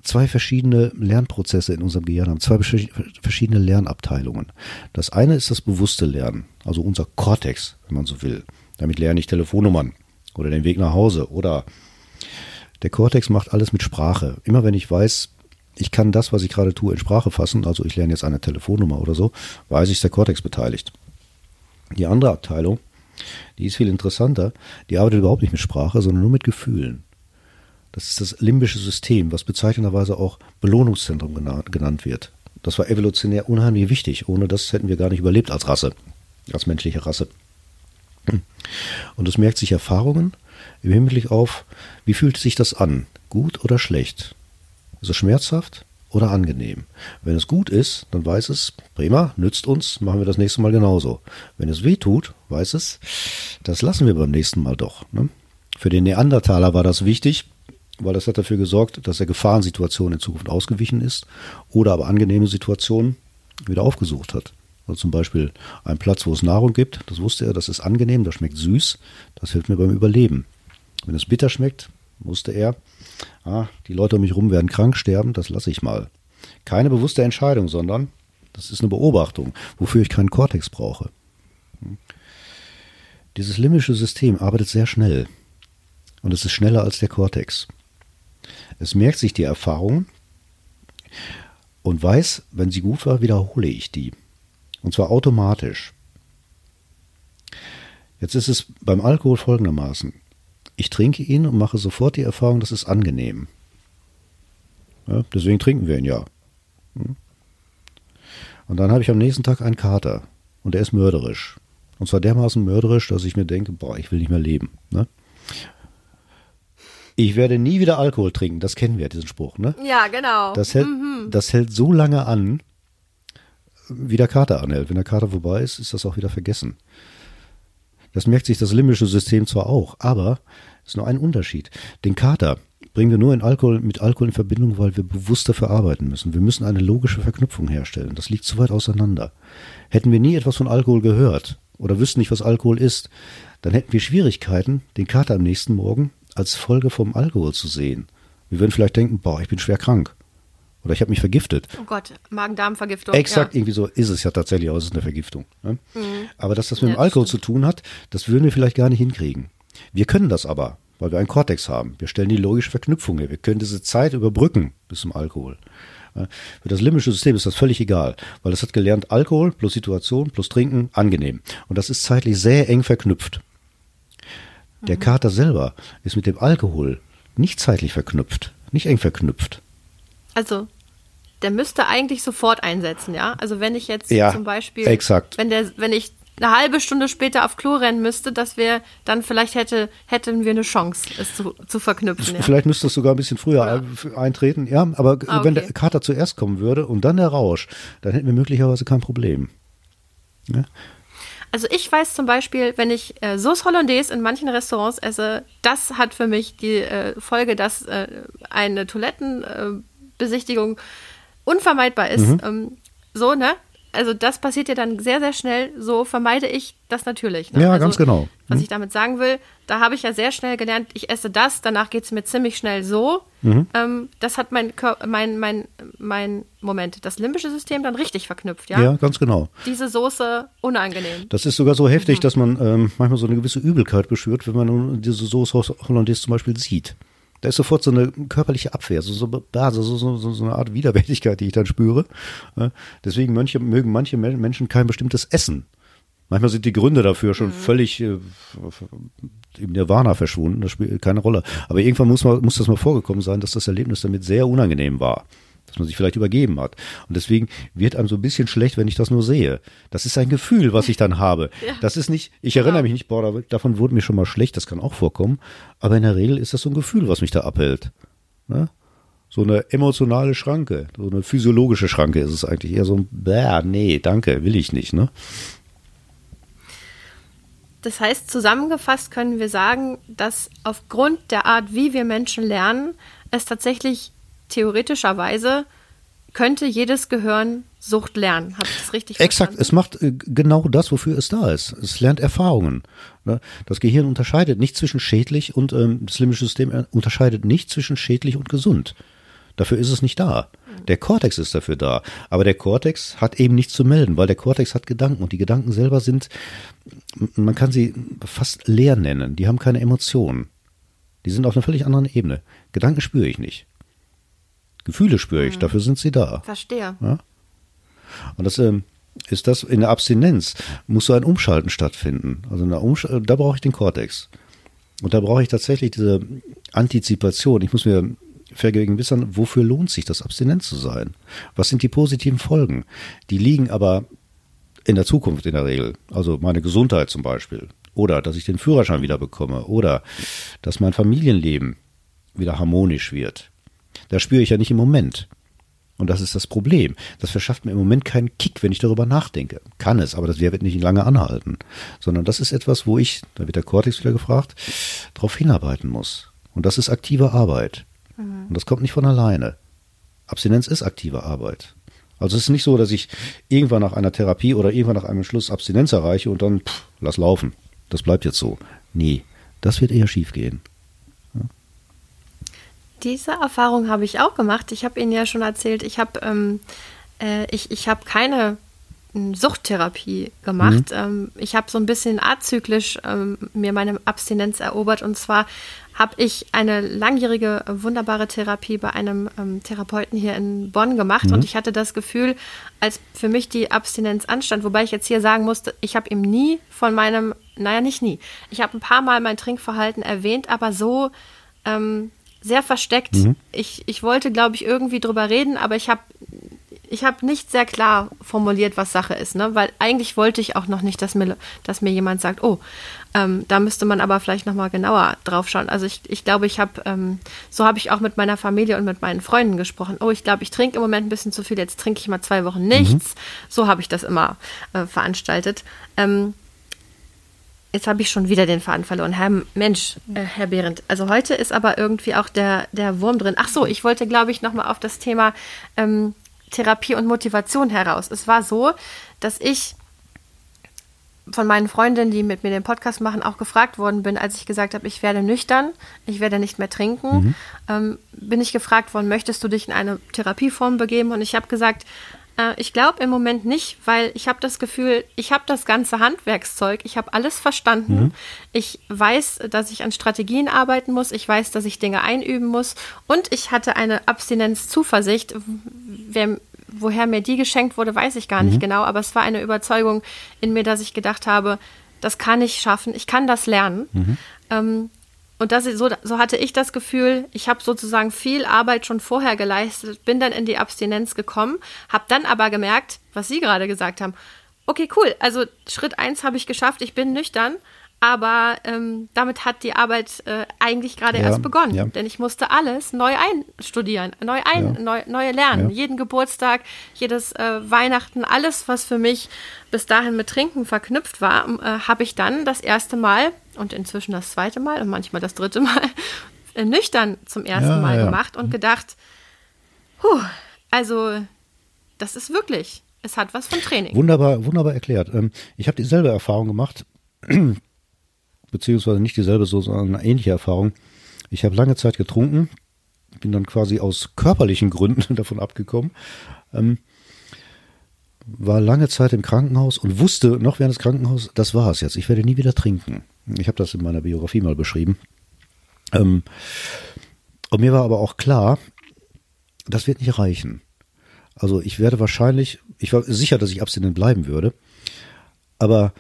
[SPEAKER 2] zwei verschiedene Lernprozesse in unserem Gehirn haben, zwei verschiedene Lernabteilungen. Das eine ist das bewusste Lernen, also unser Kortex, wenn man so will. Damit lerne ich Telefonnummern oder den Weg nach Hause oder der Kortex macht alles mit Sprache. Immer wenn ich weiß, ich kann das, was ich gerade tue, in Sprache fassen, also ich lerne jetzt eine Telefonnummer oder so, weiß ich, ist der Kortex beteiligt. Die andere Abteilung, die ist viel interessanter, die arbeitet überhaupt nicht mit Sprache, sondern nur mit Gefühlen. Das ist das limbische System, was bezeichnenderweise auch Belohnungszentrum genannt wird. Das war evolutionär unheimlich wichtig. Ohne das hätten wir gar nicht überlebt als Rasse, als menschliche Rasse. Und es merkt sich Erfahrungen im Hinblick auf, wie fühlt sich das an? Gut oder schlecht? Ist es schmerzhaft? Oder angenehm. Wenn es gut ist, dann weiß es, prima, nützt uns, machen wir das nächste Mal genauso. Wenn es weh tut, weiß es, das lassen wir beim nächsten Mal doch. Ne? Für den Neandertaler war das wichtig, weil das hat dafür gesorgt, dass er Gefahrensituationen in Zukunft ausgewichen ist oder aber angenehme Situationen wieder aufgesucht hat. Also zum Beispiel ein Platz, wo es Nahrung gibt, das wusste er, das ist angenehm, das schmeckt süß, das hilft mir beim Überleben. Wenn es bitter schmeckt, wusste er, ah, die Leute um mich rum werden krank, sterben, das lasse ich mal. Keine bewusste Entscheidung, sondern das ist eine Beobachtung, wofür ich keinen Kortex brauche. Dieses limbische System arbeitet sehr schnell und es ist schneller als der Kortex. Es merkt sich die Erfahrung und weiß, wenn sie gut war, wiederhole ich die. Und zwar automatisch. Jetzt ist es beim Alkohol folgendermaßen. Ich trinke ihn und mache sofort die Erfahrung, das ist angenehm. Ja, deswegen trinken wir ihn ja. Hm? Und dann habe ich am nächsten Tag einen Kater und der ist mörderisch. Und zwar dermaßen mörderisch, dass ich mir denke, boah, ich will nicht mehr leben. Ne? Ich werde nie wieder Alkohol trinken, das kennen wir, diesen Spruch, ne?
[SPEAKER 1] Ja, genau.
[SPEAKER 2] Das hält, mhm. das hält so lange an, wie der Kater anhält. Wenn der Kater vorbei ist, ist das auch wieder vergessen. Das merkt sich das limbische System zwar auch, aber es ist nur ein Unterschied. Den Kater bringen wir nur in Alkohol, mit Alkohol in Verbindung, weil wir bewusst dafür arbeiten müssen. Wir müssen eine logische Verknüpfung herstellen. Das liegt zu weit auseinander. Hätten wir nie etwas von Alkohol gehört oder wüssten nicht, was Alkohol ist, dann hätten wir Schwierigkeiten, den Kater am nächsten Morgen als Folge vom Alkohol zu sehen. Wir würden vielleicht denken, boah, ich bin schwer krank. Oder ich habe mich vergiftet.
[SPEAKER 1] Oh Gott, Magen-Darm-Vergiftung.
[SPEAKER 2] Exakt, ja. irgendwie so ist es ja tatsächlich, aber es ist eine Vergiftung. Ne? Mhm. Aber dass das mit ja, dem Alkohol zu tun hat, das würden wir vielleicht gar nicht hinkriegen. Wir können das aber, weil wir einen Kortex haben. Wir stellen die logische Verknüpfung her. Wir können diese Zeit überbrücken bis zum Alkohol. Für das limbische System ist das völlig egal, weil es hat gelernt, Alkohol plus Situation plus Trinken angenehm. Und das ist zeitlich sehr eng verknüpft. Der mhm. Kater selber ist mit dem Alkohol nicht zeitlich verknüpft, nicht eng verknüpft.
[SPEAKER 1] Also, der müsste eigentlich sofort einsetzen, ja? Also wenn ich jetzt
[SPEAKER 2] ja,
[SPEAKER 1] zum Beispiel,
[SPEAKER 2] exakt.
[SPEAKER 1] wenn der, wenn ich eine halbe Stunde später auf Klo rennen müsste, dass wir dann vielleicht hätte, hätten wir eine Chance, es zu, zu verknüpfen.
[SPEAKER 2] Ja. Vielleicht müsste es sogar ein bisschen früher ja. eintreten, ja, aber ah, okay. wenn der Kater zuerst kommen würde und dann der Rausch, dann hätten wir möglicherweise kein Problem.
[SPEAKER 1] Ja? Also ich weiß zum Beispiel, wenn ich äh, Sauce Hollandaise in manchen Restaurants esse, das hat für mich die äh, Folge, dass äh, eine Toilettenbesichtigung unvermeidbar ist. Mhm. Ähm, so, ne? also das passiert ja dann sehr, sehr schnell. So vermeide ich das natürlich.
[SPEAKER 2] Ne? Ja,
[SPEAKER 1] also,
[SPEAKER 2] ganz genau.
[SPEAKER 1] Was mhm. ich damit sagen will, da habe ich ja sehr schnell gelernt, ich esse das, danach geht es mir ziemlich schnell so. Mhm. Ähm, das hat mein, mein, mein, mein, Moment, das limbische System dann richtig verknüpft, ja?
[SPEAKER 2] Ja, ganz genau.
[SPEAKER 1] Diese Soße unangenehm.
[SPEAKER 2] Das ist sogar so heftig, mhm. dass man ähm, manchmal so eine gewisse Übelkeit beschwört, wenn man diese Soße Hollandaise zum Beispiel sieht. Da ist sofort so eine körperliche Abwehr, so, so, so, so, so eine Art Widerwärtigkeit, die ich dann spüre. Deswegen manche, mögen manche Menschen kein bestimmtes Essen. Manchmal sind die Gründe dafür schon mhm. völlig äh, im Nirvana verschwunden, das spielt keine Rolle. Aber irgendwann muss, man, muss das mal vorgekommen sein, dass das Erlebnis damit sehr unangenehm war dass man sich vielleicht übergeben hat. Und deswegen wird einem so ein bisschen schlecht, wenn ich das nur sehe. Das ist ein Gefühl, was ich dann habe. Ja. Das ist nicht, ich erinnere ja. mich nicht, boah, davon wurde mir schon mal schlecht, das kann auch vorkommen. Aber in der Regel ist das so ein Gefühl, was mich da abhält. Ne? So eine emotionale Schranke, so eine physiologische Schranke ist es eigentlich eher so ein, bäh, nee, danke, will ich nicht, ne?
[SPEAKER 1] Das heißt, zusammengefasst können wir sagen, dass aufgrund der Art, wie wir Menschen lernen, es tatsächlich theoretischerweise könnte jedes Gehirn Sucht lernen. Habe ich das richtig
[SPEAKER 2] Exakt, verstanden? es macht äh, genau das, wofür es da ist. Es lernt Erfahrungen. Ne? Das Gehirn unterscheidet nicht zwischen schädlich und ähm, das limbische System äh, unterscheidet nicht zwischen schädlich und gesund. Dafür ist es nicht da. Der Kortex ist dafür da. Aber der Kortex hat eben nichts zu melden, weil der Kortex hat Gedanken und die Gedanken selber sind, man kann sie fast leer nennen. Die haben keine Emotionen. Die sind auf einer völlig anderen Ebene. Gedanken spüre ich nicht. Gefühle spüre ich, mhm. dafür sind sie da.
[SPEAKER 1] Verstehe. Ja?
[SPEAKER 2] Und das ähm, ist das in der Abstinenz muss so ein Umschalten stattfinden. Also Umsch da brauche ich den Kortex. Und da brauche ich tatsächlich diese Antizipation. Ich muss mir vergewissern, wofür lohnt sich das, abstinent zu sein? Was sind die positiven Folgen? Die liegen aber in der Zukunft in der Regel. Also meine Gesundheit zum Beispiel. Oder dass ich den Führerschein wieder bekomme. Oder dass mein Familienleben wieder harmonisch wird. Das spüre ich ja nicht im Moment. Und das ist das Problem. Das verschafft mir im Moment keinen Kick, wenn ich darüber nachdenke. Kann es, aber das wird nicht lange anhalten. Sondern das ist etwas, wo ich, da wird der Cortex wieder gefragt, darauf hinarbeiten muss. Und das ist aktive Arbeit. Mhm. Und das kommt nicht von alleine. Abstinenz ist aktive Arbeit. Also es ist nicht so, dass ich irgendwann nach einer Therapie oder irgendwann nach einem Schluss Abstinenz erreiche und dann pff, lass laufen. Das bleibt jetzt so. Nee, das wird eher schief gehen.
[SPEAKER 1] Diese Erfahrung habe ich auch gemacht. Ich habe Ihnen ja schon erzählt, ich habe ähm, äh, ich, ich hab keine hm, Suchttherapie gemacht. Mhm. Ähm, ich habe so ein bisschen azyklisch ähm, mir meine Abstinenz erobert und zwar habe ich eine langjährige wunderbare Therapie bei einem ähm, Therapeuten hier in Bonn gemacht mhm. und ich hatte das Gefühl, als für mich die Abstinenz anstand, wobei ich jetzt hier sagen musste, ich habe ihm nie von meinem, naja nicht nie, ich habe ein paar Mal mein Trinkverhalten erwähnt, aber so ähm, sehr versteckt. Mhm. Ich, ich wollte, glaube ich, irgendwie drüber reden, aber ich habe ich hab nicht sehr klar formuliert, was Sache ist, ne? Weil eigentlich wollte ich auch noch nicht, dass mir, dass mir jemand sagt, oh, ähm, da müsste man aber vielleicht nochmal genauer drauf schauen. Also ich, ich glaube, ich habe, ähm, so habe ich auch mit meiner Familie und mit meinen Freunden gesprochen. Oh, ich glaube, ich trinke im Moment ein bisschen zu viel, jetzt trinke ich mal zwei Wochen nichts. Mhm. So habe ich das immer äh, veranstaltet. Ähm, Jetzt habe ich schon wieder den Faden verloren. Herr Mensch, äh, Herr Behrendt. Also heute ist aber irgendwie auch der, der Wurm drin. Ach so, ich wollte, glaube ich, nochmal auf das Thema ähm, Therapie und Motivation heraus. Es war so, dass ich von meinen Freundinnen, die mit mir den Podcast machen, auch gefragt worden bin, als ich gesagt habe, ich werde nüchtern, ich werde nicht mehr trinken, mhm. ähm, bin ich gefragt worden, möchtest du dich in eine Therapieform begeben? Und ich habe gesagt, äh, ich glaube im Moment nicht, weil ich habe das Gefühl, ich habe das ganze Handwerkszeug, ich habe alles verstanden. Mhm. Ich weiß, dass ich an Strategien arbeiten muss, ich weiß, dass ich Dinge einüben muss und ich hatte eine Abstinenz-Zuversicht. woher mir die geschenkt wurde, weiß ich gar nicht mhm. genau, aber es war eine Überzeugung in mir, dass ich gedacht habe, das kann ich schaffen, ich kann das lernen. Mhm. Ähm, und das, so, so hatte ich das Gefühl, ich habe sozusagen viel Arbeit schon vorher geleistet, bin dann in die Abstinenz gekommen, habe dann aber gemerkt, was Sie gerade gesagt haben, okay, cool. Also Schritt eins habe ich geschafft, ich bin nüchtern. Aber ähm, damit hat die Arbeit äh, eigentlich gerade
[SPEAKER 2] Ja,
[SPEAKER 1] erst begonnen.
[SPEAKER 2] ja.
[SPEAKER 1] Denn ich musste alles neu einstudieren, neu ein,
[SPEAKER 2] Ja.
[SPEAKER 1] neu, neu lernen. Jeden Geburtstag, jedes äh, Weihnachten, alles, was für mich bis dahin mit Trinken verknüpft war, äh, habe ich dann das erste Mal und inzwischen das zweite Mal und manchmal das dritte Mal äh, nüchtern zum ersten
[SPEAKER 2] Ja,
[SPEAKER 1] Mal
[SPEAKER 2] ja.
[SPEAKER 1] gemacht und gedacht, puh, also das ist wirklich, es hat was von Training.
[SPEAKER 2] Wunderbar, wunderbar erklärt. Ähm, Ich habe dieselbe Erfahrung gemacht, beziehungsweise nicht dieselbe, so sondern eine ähnliche Erfahrung. Ich habe lange Zeit getrunken, bin dann quasi aus körperlichen Gründen davon abgekommen, ähm, war lange Zeit im Krankenhaus und wusste noch während des Krankenhauses, das war es jetzt, ich werde nie wieder trinken. Ich habe das in meiner Biografie mal beschrieben. Ähm, und mir war aber auch klar, das wird nicht reichen. Also ich werde wahrscheinlich, ich war sicher, dass ich abstinent bleiben würde, aber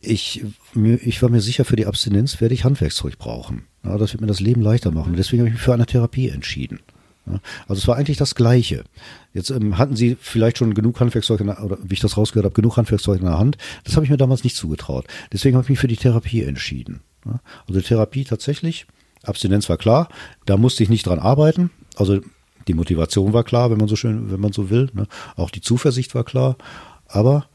[SPEAKER 2] ich, ich war mir sicher, für die Abstinenz werde ich Handwerkszeug brauchen. Ja, das wird mir das Leben leichter machen. Deswegen habe ich mich für eine Therapie entschieden. Ja, also es war eigentlich das Gleiche. Jetzt ähm, hatten Sie vielleicht schon genug Handwerkzeug, in der, oder wie ich das rausgehört habe, genug Handwerkzeug in der Hand. Das habe ich mir damals nicht zugetraut. Deswegen habe ich mich für die Therapie entschieden. Ja, also Therapie tatsächlich, Abstinenz war klar, da musste ich nicht dran arbeiten. Also die Motivation war klar, wenn man so schön, wenn man so will. Ne? Auch die Zuversicht war klar. Aber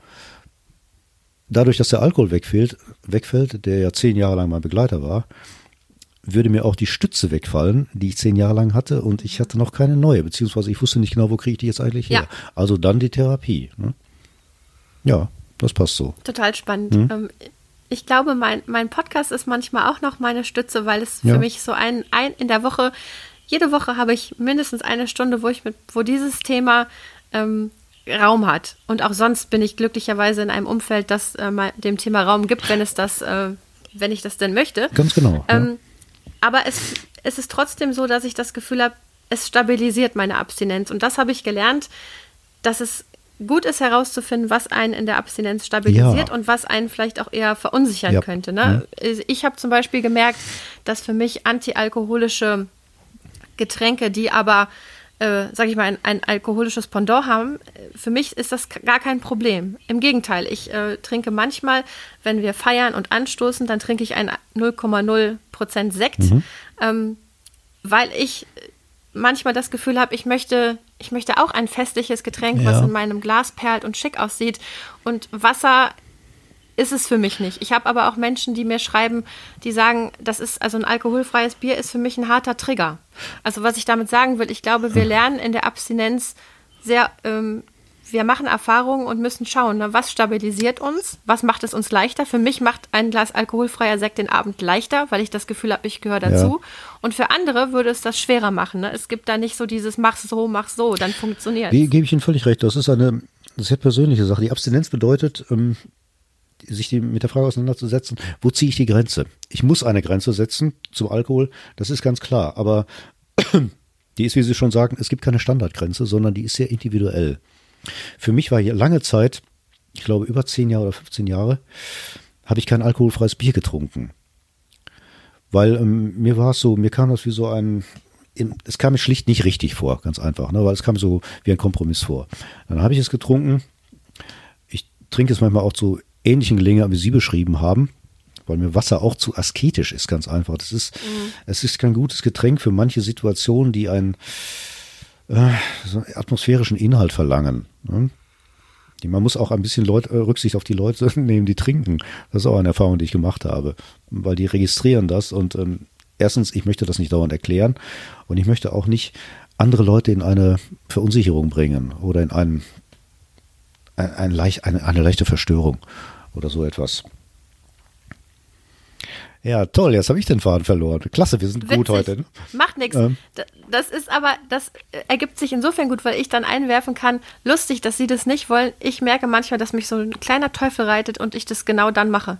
[SPEAKER 2] dadurch, dass der Alkohol wegfällt, wegfällt, der ja zehn Jahre lang mein Begleiter war, würde mir auch die Stütze wegfallen, die ich zehn Jahre lang hatte und ich hatte noch keine neue, beziehungsweise ich wusste nicht genau, wo kriege ich die jetzt eigentlich her.
[SPEAKER 1] Ja.
[SPEAKER 2] Also dann die Therapie. Ne? Ja, das passt so.
[SPEAKER 1] Total spannend.
[SPEAKER 2] Hm?
[SPEAKER 1] Ähm, ich glaube, mein, mein Podcast ist manchmal auch noch meine Stütze, weil es
[SPEAKER 2] Ja.
[SPEAKER 1] für mich so ein, ein in der Woche, jede Woche habe ich mindestens eine Stunde, wo ich mit, wo dieses Thema ähm, Raum hat. Und auch sonst bin ich glücklicherweise in einem Umfeld, das äh, dem Thema Raum gibt, wenn es das, äh, wenn ich das denn möchte.
[SPEAKER 2] Ganz genau. ja.
[SPEAKER 1] Aber es, es ist trotzdem so, dass ich das Gefühl habe, es stabilisiert meine Abstinenz. Und das habe ich gelernt, dass es gut ist herauszufinden, was einen in der Abstinenz stabilisiert
[SPEAKER 2] Ja.
[SPEAKER 1] und was einen vielleicht auch eher verunsichern
[SPEAKER 2] Ja.
[SPEAKER 1] könnte. Ne? Ich habe zum Beispiel gemerkt, dass für mich antialkoholische Getränke, die aber, äh, sag ich mal, ein, ein alkoholisches Pendant haben, äh, für mich ist das gar kein Problem. Im Gegenteil, ich äh, trinke manchmal, wenn wir feiern und anstoßen, dann trinke ich ein 0,0 Prozent Sekt, ähm, weil ich manchmal das Gefühl habe, ich möchte, ich möchte auch ein festliches Getränk, was
[SPEAKER 2] Ja.
[SPEAKER 1] in meinem Glas perlt und schick aussieht. Und Wasser ist es für mich nicht. Ich habe aber auch Menschen, die mir schreiben, die sagen, das ist also ein alkoholfreies Bier ist für mich ein harter Trigger. Also was ich damit sagen will, ich glaube, wir lernen in der Abstinenz sehr, ähm, wir machen Erfahrungen und müssen schauen, ne, was stabilisiert uns, was macht es uns leichter. Für mich macht ein Glas alkoholfreier Sekt den Abend leichter, weil ich das Gefühl habe, ich gehöre dazu. Und für andere würde es das schwerer machen. Ne? Es gibt da nicht so dieses mach so, mach so, dann funktioniert
[SPEAKER 2] Ge gebe ich Ihnen völlig recht. Das ist eine sehr persönliche Sache. Die Abstinenz bedeutet, ähm, sich die, mit der Frage auseinanderzusetzen, wo ziehe ich die Grenze? Ich muss eine Grenze setzen zum Alkohol, das ist ganz klar. Aber die ist, wie Sie schon sagen, es gibt keine Standardgrenze, sondern die ist sehr individuell. Für mich war hier lange Zeit, ich glaube über 10 Jahre oder 15 Jahre, habe ich kein alkoholfreies Bier getrunken. Weil ähm, mir war es so, mir kam das wie so ein, es kam mir schlicht nicht richtig vor, ganz einfach, ne? weil es kam so wie ein Kompromiss vor. Dann habe ich es getrunken. Ich trinke es manchmal auch zu ähnlichen Gelegenheiten, wie Sie beschrieben haben, weil mir Wasser auch zu asketisch ist, ganz einfach. Das ist, es ist kein gutes Getränk für manche Situationen, die einen äh, so einen atmosphärischen Inhalt verlangen. Ne? Man muss auch ein bisschen Leut, äh, Rücksicht auf die Leute nehmen, die trinken. Das ist auch eine Erfahrung, die ich gemacht habe, weil die registrieren das und ähm, erstens, ich möchte das nicht dauernd erklären und ich möchte auch nicht andere Leute in eine Verunsicherung bringen oder in einen, ein, leicht, eine, eine leichte Verstörung oder so etwas. Ja, toll, jetzt habe ich den Faden verloren. Klasse, wir sind gut
[SPEAKER 1] Witzig.
[SPEAKER 2] heute. ne?
[SPEAKER 1] Macht nichts.
[SPEAKER 2] Ähm.
[SPEAKER 1] Das ist aber, das ergibt sich insofern gut, weil ich dann einwerfen kann, lustig, dass Sie das nicht wollen. Ich merke manchmal, dass mich so ein kleiner Teufel reitet und ich das genau dann mache.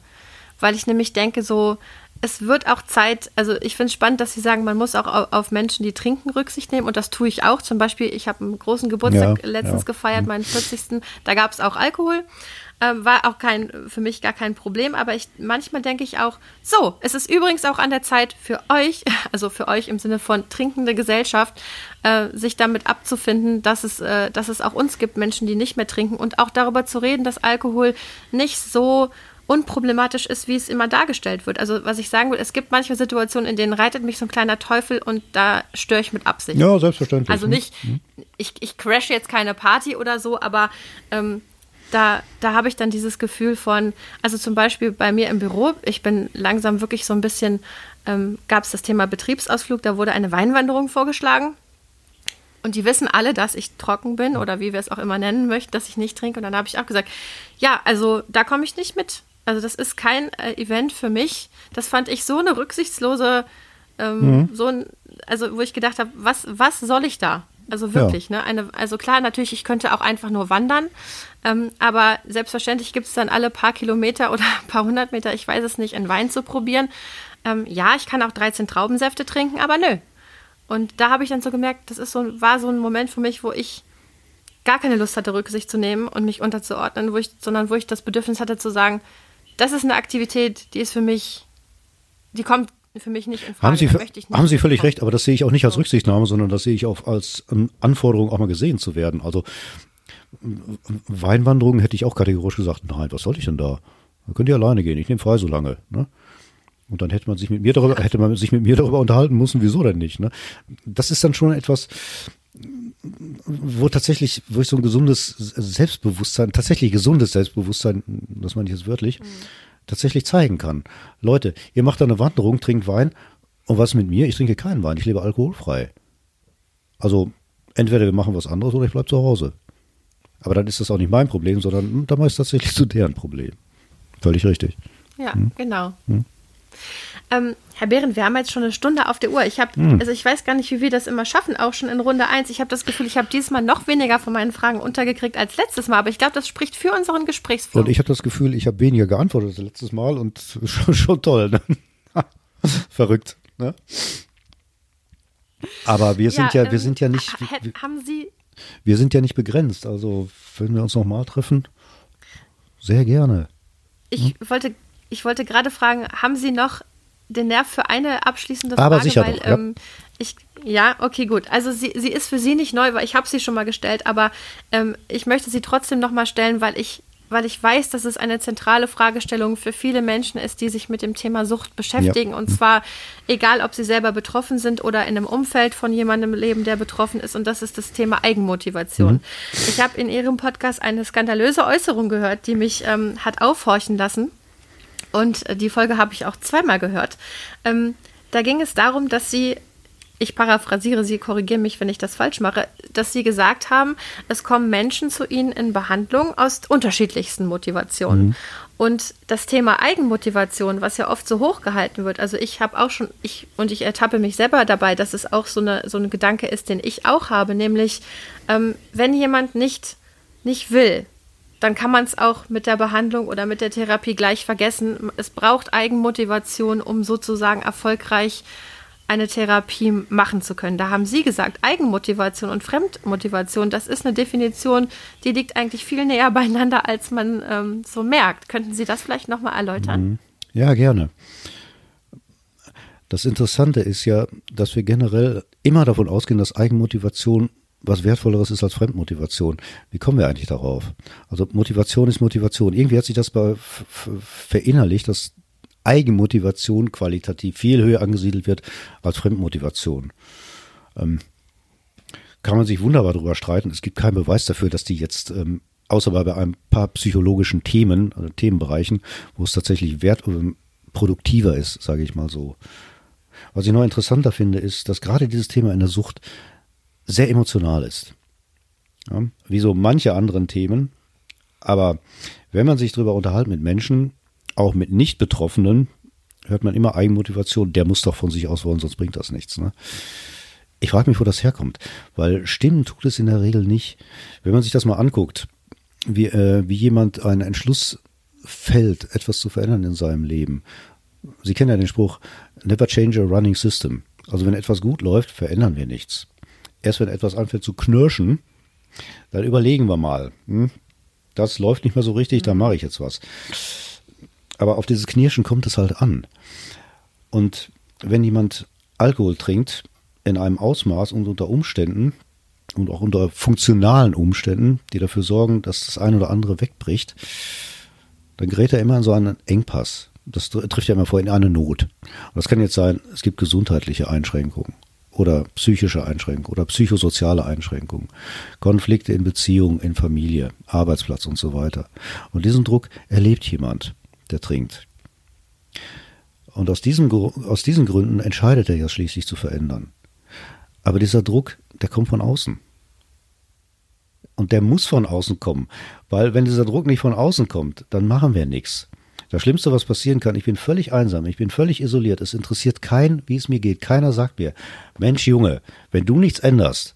[SPEAKER 1] Weil ich nämlich denke, so, es wird auch Zeit, also ich finde es spannend, dass Sie sagen, man muss auch auf Menschen, die trinken, Rücksicht nehmen und das tue ich auch. Zum Beispiel, ich habe einen großen Geburtstag
[SPEAKER 2] Ja,
[SPEAKER 1] letztens
[SPEAKER 2] ja.
[SPEAKER 1] gefeiert, meinen 40. Da gab es auch Alkohol. Ähm, war auch kein, für mich gar kein Problem, aber ich, manchmal denke ich auch, so, es ist übrigens auch an der Zeit für euch, also für euch im Sinne von trinkende Gesellschaft, äh, sich damit abzufinden, dass es, äh, dass es auch uns gibt, Menschen, die nicht mehr trinken und auch darüber zu reden, dass Alkohol nicht so unproblematisch ist, wie es immer dargestellt wird. Also was ich sagen will, es gibt manche Situationen, in denen reitet mich so ein kleiner Teufel und da störe ich mit Absicht.
[SPEAKER 2] Ja, selbstverständlich.
[SPEAKER 1] Also nicht, ich, ich crash jetzt keine Party oder so, aber ähm, da, da habe ich dann dieses Gefühl von, also zum Beispiel bei mir im Büro, ich bin langsam wirklich so ein bisschen, ähm, gab es das Thema Betriebsausflug, da wurde eine Weinwanderung vorgeschlagen. Und die wissen alle, dass ich trocken bin oder wie wir es auch immer nennen möchten, dass ich nicht trinke. Und dann habe ich auch gesagt, ja, also da komme ich nicht mit. Also das ist kein äh, Event für mich. Das fand ich so eine rücksichtslose, ähm, so ein, also wo ich gedacht habe, was, was soll ich da? Also wirklich, ne? Eine, also klar, natürlich, ich könnte auch einfach nur wandern, ähm, aber selbstverständlich gibt es dann alle paar Kilometer oder paar hundert Meter, ich weiß es nicht, einen Wein zu probieren. Ähm, ja, ich kann auch 13 Traubensäfte trinken, aber nö. Und da habe ich dann so gemerkt, das ist so, war so ein Moment für mich, wo ich gar keine Lust hatte, Rücksicht zu nehmen und mich unterzuordnen, wo ich, sondern wo ich das Bedürfnis hatte zu sagen, das ist eine Aktivität, die ist für mich, die kommt für mich nicht in Frage.
[SPEAKER 2] Haben Sie, haben Sie völlig recht, aber das sehe ich auch nicht als. Rücksichtnahme, sondern das sehe ich auch als ähm, Anforderung, auch mal gesehen zu werden. Also Weinwanderungen hätte ich auch kategorisch gesagt, nein, was soll ich denn da? Da könnt ihr alleine gehen, ich nehme frei so lange. Ne? Und dann hätte man sich mit mir darüber, hätte man sich mit mir darüber unterhalten müssen, wieso denn nicht? Ne? Das ist dann schon etwas, wo tatsächlich, wo ich so ein gesundes Selbstbewusstsein, tatsächlich gesundes Selbstbewusstsein, das meine ich jetzt wörtlich, tatsächlich zeigen kann. Leute, ihr macht da eine Wanderung, trinkt Wein und was mit mir? Ich trinke keinen Wein, ich lebe alkoholfrei. Also entweder wir machen was anderes oder ich bleibe zu Hause. Aber dann ist das auch nicht mein Problem, sondern hm, dann ist es tatsächlich zu deren Problem. Völlig richtig.
[SPEAKER 1] Ja,
[SPEAKER 2] Hm.
[SPEAKER 1] genau. Ähm, Herr Behrendt, wir haben jetzt schon eine Stunde auf der Uhr. Ich habe,
[SPEAKER 2] Hm.
[SPEAKER 1] also ich weiß gar nicht, wie wir das immer schaffen, auch schon in Runde 1. Ich habe das Gefühl, ich habe dieses Mal noch weniger von meinen Fragen untergekriegt als letztes Mal, aber ich glaube, das spricht für unseren Gesprächsflow.
[SPEAKER 2] Und ich habe das Gefühl, ich habe weniger geantwortet als letztes Mal und schon, schon toll. Ne? Verrückt. Ne? Aber wir sind ja, wir
[SPEAKER 1] ähm,
[SPEAKER 2] sind ja nicht, wir,
[SPEAKER 1] Haben Sie,
[SPEAKER 2] wir sind ja nicht begrenzt. Also wenn wir uns nochmal treffen, sehr gerne.
[SPEAKER 1] ich wollte, ich wollte gerade fragen, haben Sie noch den Nerv für eine abschließende
[SPEAKER 2] Aber
[SPEAKER 1] Frage?
[SPEAKER 2] sicher
[SPEAKER 1] weil,
[SPEAKER 2] doch, ja.
[SPEAKER 1] ähm, ich, ja, okay, gut. Also sie, sie ist für Sie nicht neu, weil ich habe sie schon mal gestellt, aber ähm, ich möchte sie trotzdem noch mal stellen, weil ich, weil ich weiß, dass es eine zentrale Fragestellung für viele Menschen ist, die sich mit dem Thema Sucht beschäftigen. Und zwar egal, ob sie selber betroffen sind oder in einem Umfeld von jemandem leben, der betroffen ist. Und das ist das Thema Eigenmotivation. Ich habe in Ihrem Podcast eine skandalöse Äußerung gehört, die mich ähm, hat aufhorchen lassen. Und äh, die Folge habe ich auch zweimal gehört. Ähm, da ging es darum, dass sie, ich paraphrasiere, Sie korrigieren mich, wenn ich das falsch mache, dass Sie gesagt haben, es kommen Menschen zu Ihnen in Behandlung aus unterschiedlichsten Motivationen. Und das Thema Eigenmotivation, was ja oft so hochgehalten wird, also ich habe auch schon, ich und ich ertappe mich selber dabei, dass es auch so, eine, so ein Gedanke ist, den ich auch habe, nämlich ähm, wenn jemand nicht, nicht will, dann kann man es auch mit der Behandlung oder mit der Therapie gleich vergessen. Es braucht Eigenmotivation, um sozusagen erfolgreich eine Therapie machen zu können. Da haben Sie gesagt, Eigenmotivation und Fremdmotivation, das ist eine Definition, die liegt eigentlich viel näher beieinander, als man ähm, so merkt. Könnten Sie das vielleicht nochmal erläutern?
[SPEAKER 2] Ja, gerne. Das Interessante ist ja, dass wir generell immer davon ausgehen, dass Eigenmotivation was Wertvolleres ist als Fremdmotivation. Wie kommen wir eigentlich darauf? Also Motivation ist Motivation. Irgendwie hat sich das bei, verinnerlicht, dass Eigenmotivation qualitativ viel höher angesiedelt wird als Fremdmotivation. Ähm, kann man sich wunderbar darüber streiten. Es gibt keinen Beweis dafür, dass die jetzt, ähm, außer bei ein paar psychologischen Themen, also Themenbereichen, wo es tatsächlich wert, ähm, produktiver ist, sage ich mal so. Was ich noch interessanter finde, ist, dass gerade dieses Thema in der Sucht sehr emotional ist. Ja, wie so manche anderen Themen. Aber wenn man sich darüber unterhält mit Menschen, auch mit Nicht-Betroffenen, hört man immer Eigenmotivation, der muss doch von sich aus wollen, sonst bringt das nichts. Ne? Ich frage mich, wo das herkommt, weil stimmen tut es in der Regel nicht. Wenn man sich das mal anguckt, wie, äh, wie jemand einen Entschluss fällt, etwas zu verändern in seinem Leben, Sie kennen ja den Spruch, never change a running system. Also wenn etwas gut läuft, verändern wir nichts. Erst wenn etwas anfängt zu knirschen, dann überlegen wir mal. Hm? Das läuft nicht mehr so richtig, dann mache ich jetzt was. Aber auf dieses Knirschen kommt es halt an. Und wenn jemand Alkohol trinkt in einem Ausmaß und unter Umständen und auch unter funktionalen Umständen, die dafür sorgen, dass das eine oder andere wegbricht, dann gerät er immer in so einen Engpass. Das trifft ja immer vor in eine Not. Und das kann jetzt sein, es gibt gesundheitliche Einschränkungen oder psychische Einschränkungen oder psychosoziale Einschränkungen, Konflikte in Beziehungen, in Familie, Arbeitsplatz und so weiter. Und diesen Druck erlebt jemand, der trinkt. Und aus, diesem, aus diesen Gründen entscheidet er ja schließlich zu verändern. Aber dieser Druck, der kommt von außen. Und der muss von außen kommen. Weil wenn dieser Druck nicht von außen kommt, dann machen wir nichts. Das Schlimmste, was passieren kann, ich bin völlig einsam, ich bin völlig isoliert, es interessiert keinen, wie es mir geht. Keiner sagt mir, Mensch Junge, wenn du nichts änderst,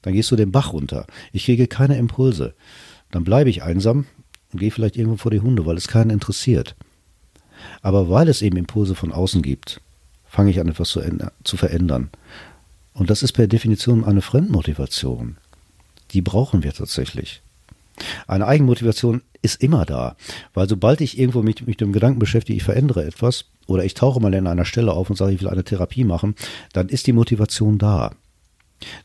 [SPEAKER 2] dann gehst du den Bach runter. Ich kriege keine Impulse. Dann bleibe ich einsam und gehe vielleicht irgendwo vor die Hunde, weil es keinen interessiert. Aber weil es eben Impulse von außen gibt, fange ich an, etwas zu, zu verändern. Und das ist per Definition eine Fremdmotivation. Die brauchen wir tatsächlich. Eine Eigenmotivation ist immer da, weil sobald ich irgendwo mich mit dem Gedanken beschäftige, ich verändere etwas oder ich tauche mal an einer Stelle auf und sage, ich will eine Therapie machen, dann ist die Motivation da.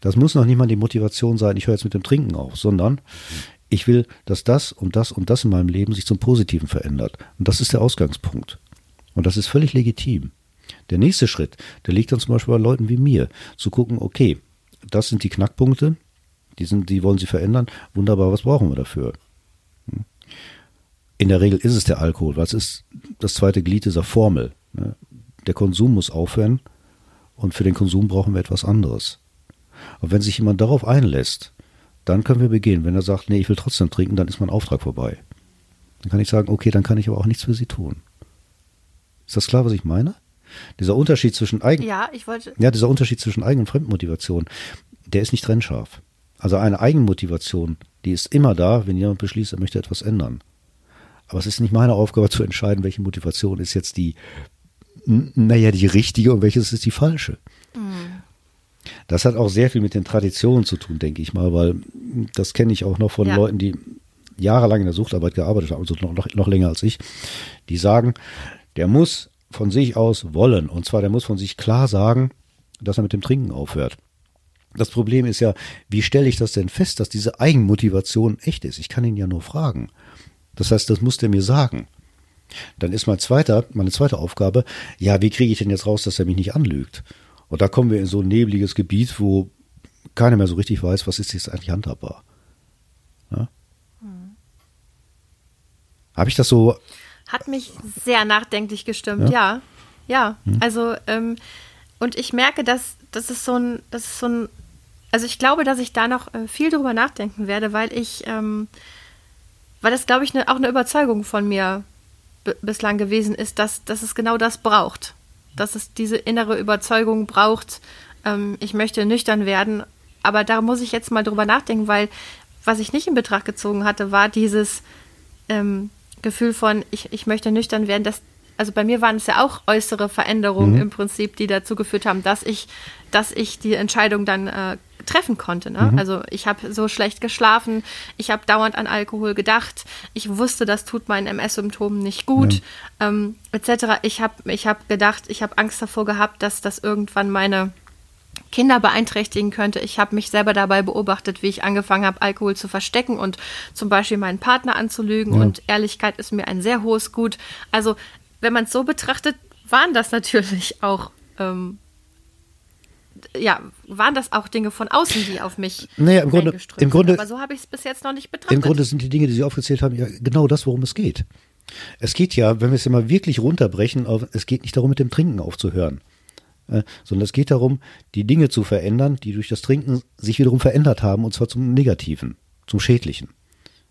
[SPEAKER 2] Das muss noch nicht mal die Motivation sein, ich höre jetzt mit dem Trinken auf, sondern ich will, dass das und das und das in meinem Leben sich zum Positiven verändert. Und das ist der Ausgangspunkt. Und das ist völlig legitim. Der nächste Schritt, der liegt dann zum Beispiel bei Leuten wie mir, zu gucken, okay, das sind die Knackpunkte, die, sind, die wollen sie verändern. Wunderbar, was brauchen wir dafür? Hm? In der Regel ist es der Alkohol, weil es ist das zweite Glied dieser Formel. Der Konsum muss aufhören und für den Konsum brauchen wir etwas anderes. Und wenn sich jemand darauf einlässt, dann können wir beginnen. Wenn er sagt, nee, ich will trotzdem trinken, dann ist mein Auftrag vorbei. Dann kann ich sagen, okay, dann kann ich aber auch nichts für Sie tun. Ist das klar, was ich meine? Dieser Unterschied zwischen Eigen,
[SPEAKER 1] ja, ich wollte,
[SPEAKER 2] ja, dieser Unterschied zwischen Eigen- und Fremdmotivation, der ist nicht trennscharf. Also eine Eigenmotivation, die ist immer da, wenn jemand beschließt, er möchte etwas ändern. Aber es ist nicht meine Aufgabe zu entscheiden, welche Motivation ist jetzt die, naja, die richtige und welches ist die falsche. Mhm. Das hat auch sehr viel mit den Traditionen zu tun, denke ich mal, weil das kenne ich auch noch von ja. Leuten, die jahrelang in der Suchtarbeit gearbeitet haben, also noch, noch länger als ich, die sagen, der muss von sich aus wollen. Und zwar, der muss von sich klar sagen, dass er mit dem Trinken aufhört. Das Problem ist ja, wie stelle ich das denn fest, dass diese Eigenmotivation echt ist? Ich kann ihn ja nur fragen. Das heißt, das muss der mir sagen. Dann ist mein zweiter, meine zweite Aufgabe, ja, wie kriege ich denn jetzt raus, dass er mich nicht anlügt? Und da kommen wir in so ein nebliges Gebiet, wo keiner mehr so richtig weiß, was ist jetzt eigentlich handhabbar. Ja? Hm. Habe ich das so?
[SPEAKER 1] Hat mich sehr nachdenklich gestimmt, ja. Ja, ja. Hm. also ähm, und ich merke, dass das ist so ein, das ist so ein, also ich glaube, dass ich da noch äh, viel drüber nachdenken werde, weil ich, ähm, weil das, glaube ich, ne, auch eine Überzeugung von mir bislang gewesen ist, dass, dass es genau das braucht dass es diese innere Überzeugung braucht, ähm, ich möchte nüchtern werden. Aber da muss ich jetzt mal drüber nachdenken, weil was ich nicht in Betracht gezogen hatte, war dieses ähm, Gefühl von, ich, ich möchte nüchtern werden. Das, also bei mir waren es ja auch äußere Veränderungen mhm. im Prinzip, die dazu geführt haben, dass ich, dass ich die Entscheidung dann äh, treffen konnte. Ne? Mhm. Also ich habe so schlecht geschlafen, ich habe dauernd an Alkohol gedacht, ich wusste, das tut meinen MS-Symptomen nicht gut, ja. ähm, etc. Ich habe ich hab gedacht, ich habe Angst davor gehabt, dass das irgendwann meine Kinder beeinträchtigen könnte. Ich habe mich selber dabei beobachtet, wie ich angefangen habe, Alkohol zu verstecken und zum Beispiel meinen Partner anzulügen. Ja. Und Ehrlichkeit ist mir ein sehr hohes Gut. Also wenn man es so betrachtet, waren das natürlich auch ähm, ja, waren das auch Dinge von außen, die auf mich
[SPEAKER 2] naja, im Grunde, im Grunde,
[SPEAKER 1] sind. Aber so habe ich es bis jetzt noch nicht betrachtet.
[SPEAKER 2] Im Grunde sind die Dinge, die Sie aufgezählt haben, ja genau das, worum es geht. Es geht ja, wenn wir es immer wirklich runterbrechen, auf, es geht nicht darum, mit dem Trinken aufzuhören, äh, sondern es geht darum, die Dinge zu verändern, die durch das Trinken sich wiederum verändert haben, und zwar zum Negativen, zum Schädlichen.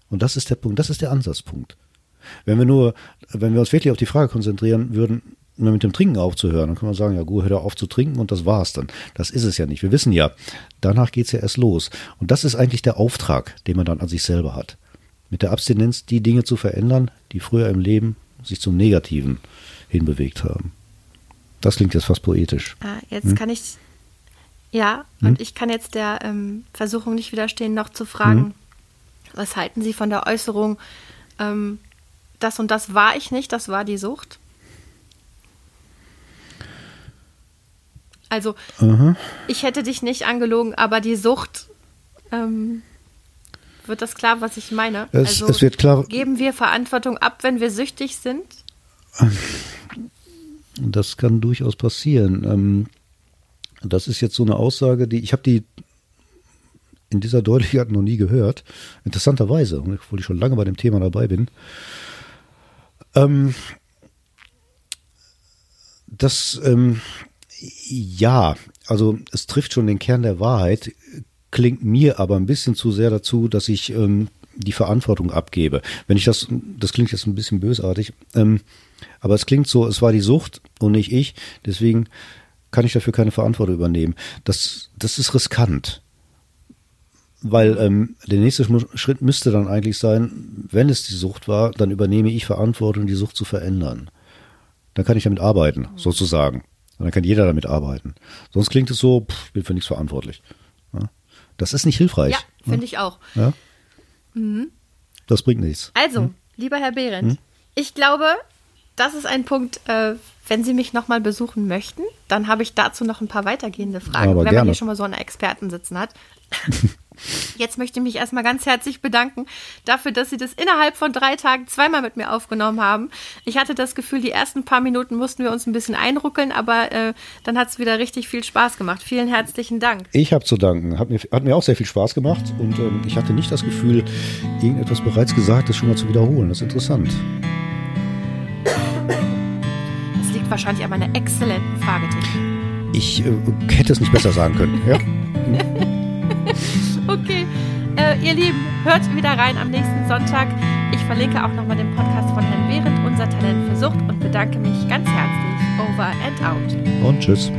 [SPEAKER 2] Und das ist der Punkt, das ist der Ansatzpunkt. Wenn wir nur, wenn wir uns wirklich auf die Frage konzentrieren würden, mit dem Trinken aufzuhören. Dann kann man sagen, ja gut, hör auf zu trinken und das war's dann. Das ist es ja nicht. Wir wissen ja, danach geht's ja erst los. Und das ist eigentlich der Auftrag, den man dann an sich selber hat. Mit der Abstinenz die Dinge zu verändern, die früher im Leben sich zum Negativen hinbewegt haben. Das klingt jetzt fast poetisch.
[SPEAKER 1] Ah, jetzt hm? kann ich, ja, hm? und ich kann jetzt der ähm, Versuchung nicht widerstehen, noch zu fragen, hm? was halten Sie von der Äußerung, ähm, das und das war ich nicht, das war die Sucht? Also, Aha. ich hätte dich nicht angelogen, aber die Sucht, ähm, wird das klar, was ich meine?
[SPEAKER 2] Es, also, es wird klar.
[SPEAKER 1] Geben wir Verantwortung ab, wenn wir süchtig sind?
[SPEAKER 2] Das kann durchaus passieren. Ähm, das ist jetzt so eine Aussage, die ich habe die in dieser Deutlichkeit noch nie gehört. Interessanterweise, obwohl ich schon lange bei dem Thema dabei bin. Ähm, das, ähm, ja, also es trifft schon den Kern der Wahrheit, klingt mir aber ein bisschen zu sehr dazu, dass ich ähm, die Verantwortung abgebe. Wenn ich das, das klingt jetzt ein bisschen bösartig, ähm, aber es klingt so, es war die Sucht und nicht ich, deswegen kann ich dafür keine Verantwortung übernehmen. Das, das ist riskant. Weil ähm, der nächste Schritt müsste dann eigentlich sein, wenn es die Sucht war, dann übernehme ich Verantwortung, die Sucht zu verändern. Dann kann ich damit arbeiten, sozusagen. Und dann kann jeder damit arbeiten. Sonst klingt es so, pff, bin für nichts verantwortlich. Ja? Das ist nicht hilfreich. Ja,
[SPEAKER 1] finde ja? ich auch.
[SPEAKER 2] Ja? Mhm. Das bringt nichts.
[SPEAKER 1] Also, hm? lieber Herr Behrendt, hm? ich glaube, das ist ein Punkt, äh, wenn Sie mich nochmal besuchen möchten, dann habe ich dazu noch ein paar weitergehende Fragen,
[SPEAKER 2] Aber
[SPEAKER 1] wenn
[SPEAKER 2] gerne.
[SPEAKER 1] man hier schon mal so einen Experten sitzen hat. Jetzt möchte ich mich erstmal ganz herzlich bedanken dafür, dass Sie das innerhalb von drei Tagen zweimal mit mir aufgenommen haben. Ich hatte das Gefühl, die ersten paar Minuten mussten wir uns ein bisschen einruckeln, aber äh, dann hat es wieder richtig viel Spaß gemacht. Vielen herzlichen Dank.
[SPEAKER 2] Ich habe zu danken. Hat mir, hat mir auch sehr viel Spaß gemacht und ähm, ich hatte nicht das Gefühl, irgendetwas bereits Gesagtes schon mal zu wiederholen. Das ist interessant.
[SPEAKER 1] Das liegt wahrscheinlich an meiner exzellenten Fragetechnik.
[SPEAKER 2] Ich äh, hätte es nicht besser sagen können. Ja?
[SPEAKER 1] okay. Äh, ihr Lieben, hört wieder rein am nächsten Sonntag. Ich verlinke auch nochmal den Podcast von Herrn Behrendt, unser Talent für Sucht, und bedanke mich ganz herzlich. Over and out.
[SPEAKER 2] Und tschüss.